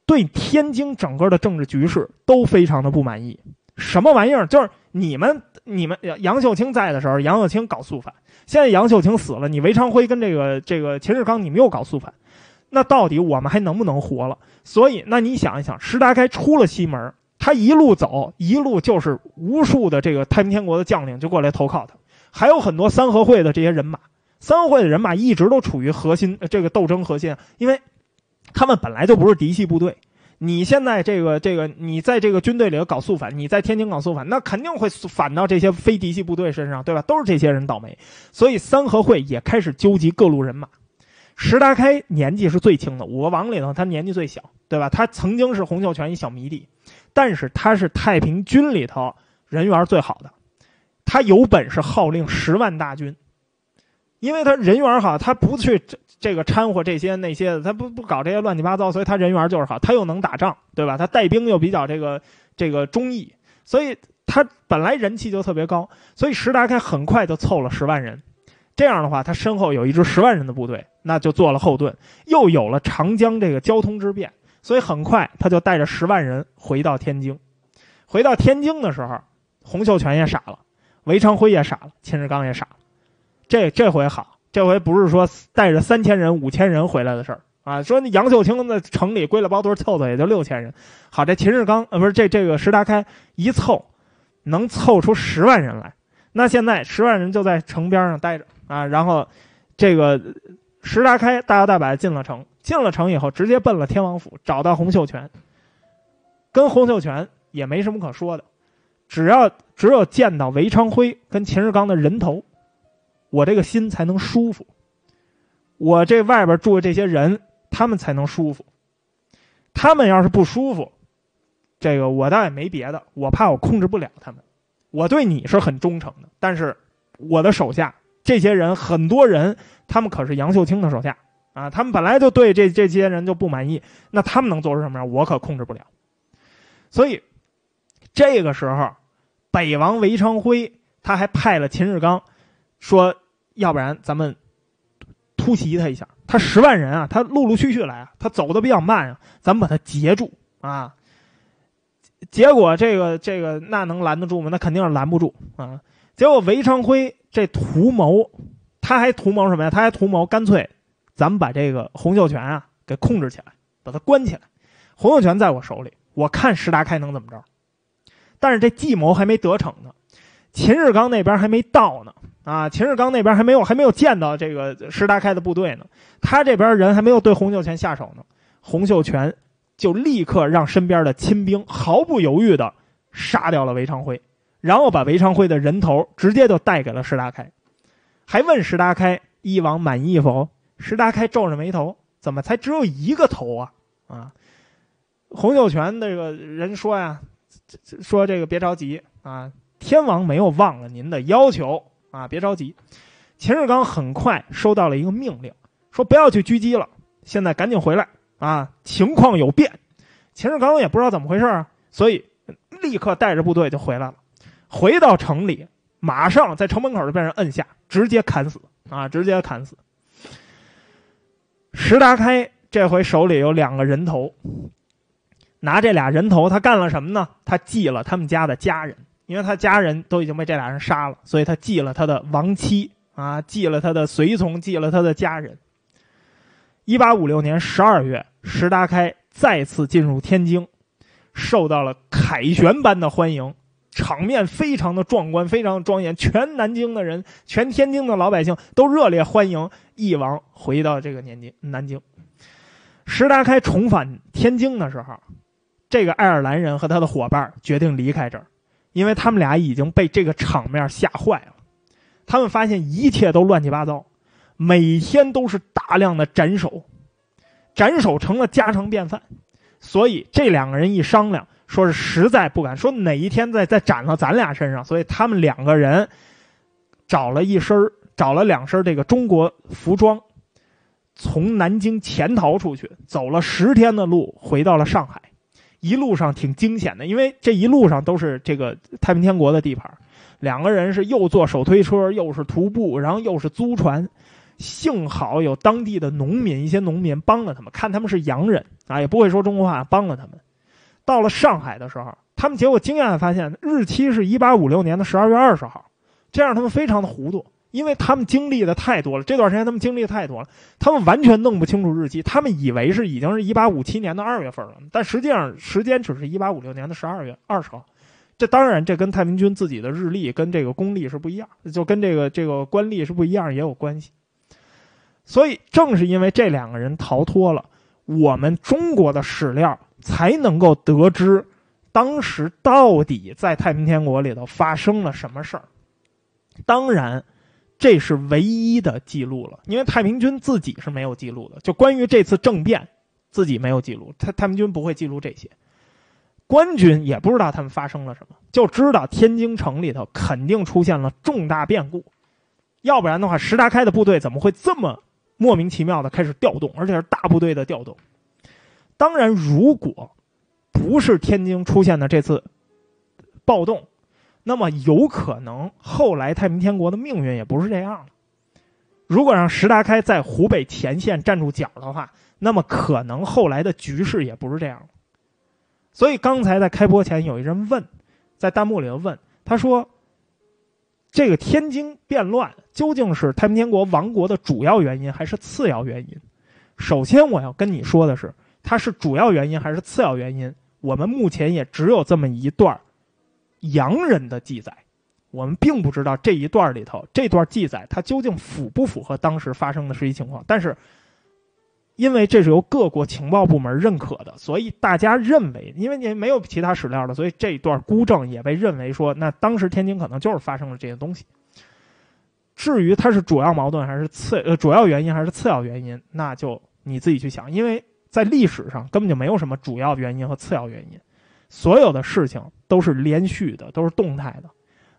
对天津整个的政治局势都非常的不满意。什么玩意儿？就是你们。你们杨杨秀清在的时候，杨秀清搞肃反。现在杨秀清死了，你韦昌辉跟这个这个秦世刚，你们又搞肃反，那到底我们还能不能活了？所以，那你想一想，石达开出了西门，他一路走，一路就是无数的这个太平天国的将领就过来投靠他，还有很多三合会的这些人马。三合会的人马一直都处于核心这个斗争核心，因为他们本来就不是嫡系部队。你现在这个这个，你在这个军队里头搞肃反，你在天津搞肃反，那肯定会反到这些非嫡系部队身上，对吧？都是这些人倒霉，所以三合会也开始纠集各路人马。石达开年纪是最轻的，五个王里头他年纪最小，对吧？他曾经是洪秀全一小迷弟，但是他是太平军里头人缘最好的，他有本事号令十万大军，因为他人缘好，他不去这个掺和这些那些的，他不不搞这些乱七八糟，所以他人缘就是好，他又能打仗，对吧？他带兵又比较这个这个忠义，所以他本来人气就特别高，所以石达开很快就凑了十万人。这样的话，他身后有一支十万人的部队，那就做了后盾，又有了长江这个交通之便，所以很快他就带着十万人回到天津。回到天津的时候，洪秀全也傻了，韦昌辉也傻了，秦志刚也傻了。这这回好。这回不是说带着三千人、五千人回来的事儿啊！说那杨秀清在城里归了包堆凑凑也就六千人。好，这秦始刚呃不是这这个石达开一凑，能凑出十万人来。那现在十万人就在城边上待着啊，然后这个石达开大摇大摆进了城，进了城以后直接奔了天王府，找到洪秀全，跟洪秀全也没什么可说的，只要只有见到韦昌辉跟秦始刚的人头。我这个心才能舒服，我这外边住的这些人，他们才能舒服。他们要是不舒服，这个我倒也没别的，我怕我控制不了他们。我对你是很忠诚的，但是我的手下这些人，很多人他们可是杨秀清的手下啊，他们本来就对这这些人就不满意，那他们能做出什么样，我可控制不了。所以这个时候，北王韦昌辉他还派了秦日刚。说，要不然咱们突袭他一下。他十万人啊，他陆陆续续来啊，他走的比较慢啊，咱们把他截住啊。结果这个这个那能拦得住吗？那肯定是拦不住啊。结果韦昌辉这图谋，他还图谋什么呀？他还图谋干脆，咱们把这个洪秀全啊给控制起来，把他关起来。洪秀全在我手里，我看石达开能怎么着。但是这计谋还没得逞呢，秦日刚那边还没到呢。啊，秦日刚那边还没有还没有见到这个石达开的部队呢，他这边人还没有对洪秀全下手呢，洪秀全就立刻让身边的亲兵毫不犹豫的杀掉了韦昌辉，然后把韦昌辉的人头直接就带给了石达开，还问石达开一王满意否？石达开皱着眉头，怎么才只有一个头啊？啊，洪秀全这个人说呀，说这个别着急啊，天王没有忘了您的要求。啊，别着急，秦始刚很快收到了一个命令，说不要去狙击了，现在赶紧回来啊！情况有变。秦始刚也不知道怎么回事啊，所以立刻带着部队就回来了。回到城里，马上在城门口就被人摁下，直接砍死啊！直接砍死。石达开这回手里有两个人头，拿这俩人头，他干了什么呢？他祭了他们家的家人。因为他家人都已经被这俩人杀了，所以他祭了他的亡妻啊，祭了他的随从，祭了他的家人。一八五六年十二月，石达开再次进入天津，受到了凯旋般的欢迎，场面非常的壮观，非常庄严。全南京的人，全天津的老百姓都热烈欢迎义王回到这个年津南京。石达开重返天津的时候，这个爱尔兰人和他的伙伴决定离开这儿。因为他们俩已经被这个场面吓坏了，他们发现一切都乱七八糟，每天都是大量的斩首，斩首成了家常便饭，所以这两个人一商量，说是实在不敢说哪一天再再斩到咱俩身上，所以他们两个人找了一身找了两身这个中国服装，从南京潜逃出去，走了十天的路，回到了上海。一路上挺惊险的，因为这一路上都是这个太平天国的地盘，两个人是又坐手推车，又是徒步，然后又是租船，幸好有当地的农民，一些农民帮了他们，看他们是洋人啊，也不会说中国话，帮了他们。到了上海的时候，他们结果惊讶的发现，日期是一八五六年的十二月二十号，这让他们非常的糊涂。因为他们经历的太多了，这段时间他们经历的太多了，他们完全弄不清楚日期。他们以为是已经是一八五七年的二月份了，但实际上时间只是一八五六年的十二月二十号。这当然，这跟太平军自己的日历跟这个公历是不一样，就跟这个这个官历是不一样，也有关系。所以，正是因为这两个人逃脱了，我们中国的史料才能够得知当时到底在太平天国里头发生了什么事儿。当然。这是唯一的记录了，因为太平军自己是没有记录的。就关于这次政变，自己没有记录，太太平军不会记录这些。官军也不知道他们发生了什么，就知道天津城里头肯定出现了重大变故，要不然的话，石达开的部队怎么会这么莫名其妙的开始调动，而且是大部队的调动。当然，如果不是天津出现的这次暴动，那么有可能后来太平天国的命运也不是这样了。如果让石达开在湖北前线站住脚的话，那么可能后来的局势也不是这样。所以刚才在开播前，有一人问，在弹幕里头问他说：“这个天津变乱究竟是太平天国亡国的主要原因，还是次要原因？”首先，我要跟你说的是，它是主要原因还是次要原因？我们目前也只有这么一段洋人的记载，我们并不知道这一段里头这段记载它究竟符不符合当时发生的实际情况，但是。因为这是由各国情报部门认可的，所以大家认为，因为你没有其他史料了，所以这一段孤证也被认为说，那当时天津可能就是发生了这些东西。至于它是主要矛盾还是次呃主要原因还是次要原因，那就你自己去想。因为在历史上根本就没有什么主要原因和次要原因，所有的事情都是连续的，都是动态的，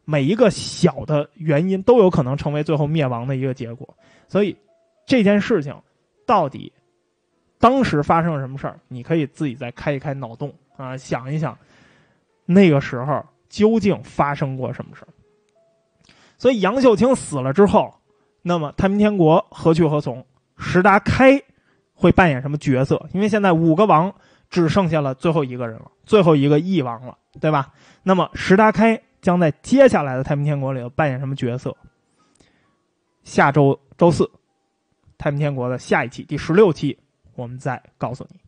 每一个小的原因都有可能成为最后灭亡的一个结果。所以这件事情到底。当时发生了什么事儿？你可以自己再开一开脑洞啊，想一想，那个时候究竟发生过什么事儿。所以杨秀清死了之后，那么太平天国何去何从？石达开会扮演什么角色？因为现在五个王只剩下了最后一个人了，最后一个翼王了，对吧？那么石达开将在接下来的太平天国里头扮演什么角色？下周周四，太平天国的下一期第十六期。我们再告诉你。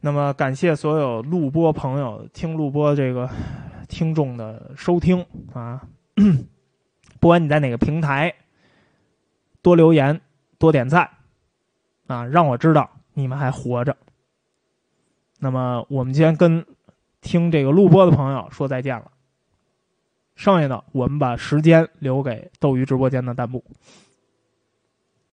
那么，感谢所有录播朋友听录播这个听众的收听啊！不管你在哪个平台，多留言，多点赞啊，让我知道你们还活着。那么，我们今天跟听这个录播的朋友说再见了。剩下的，我们把时间留给斗鱼直播间的弹幕。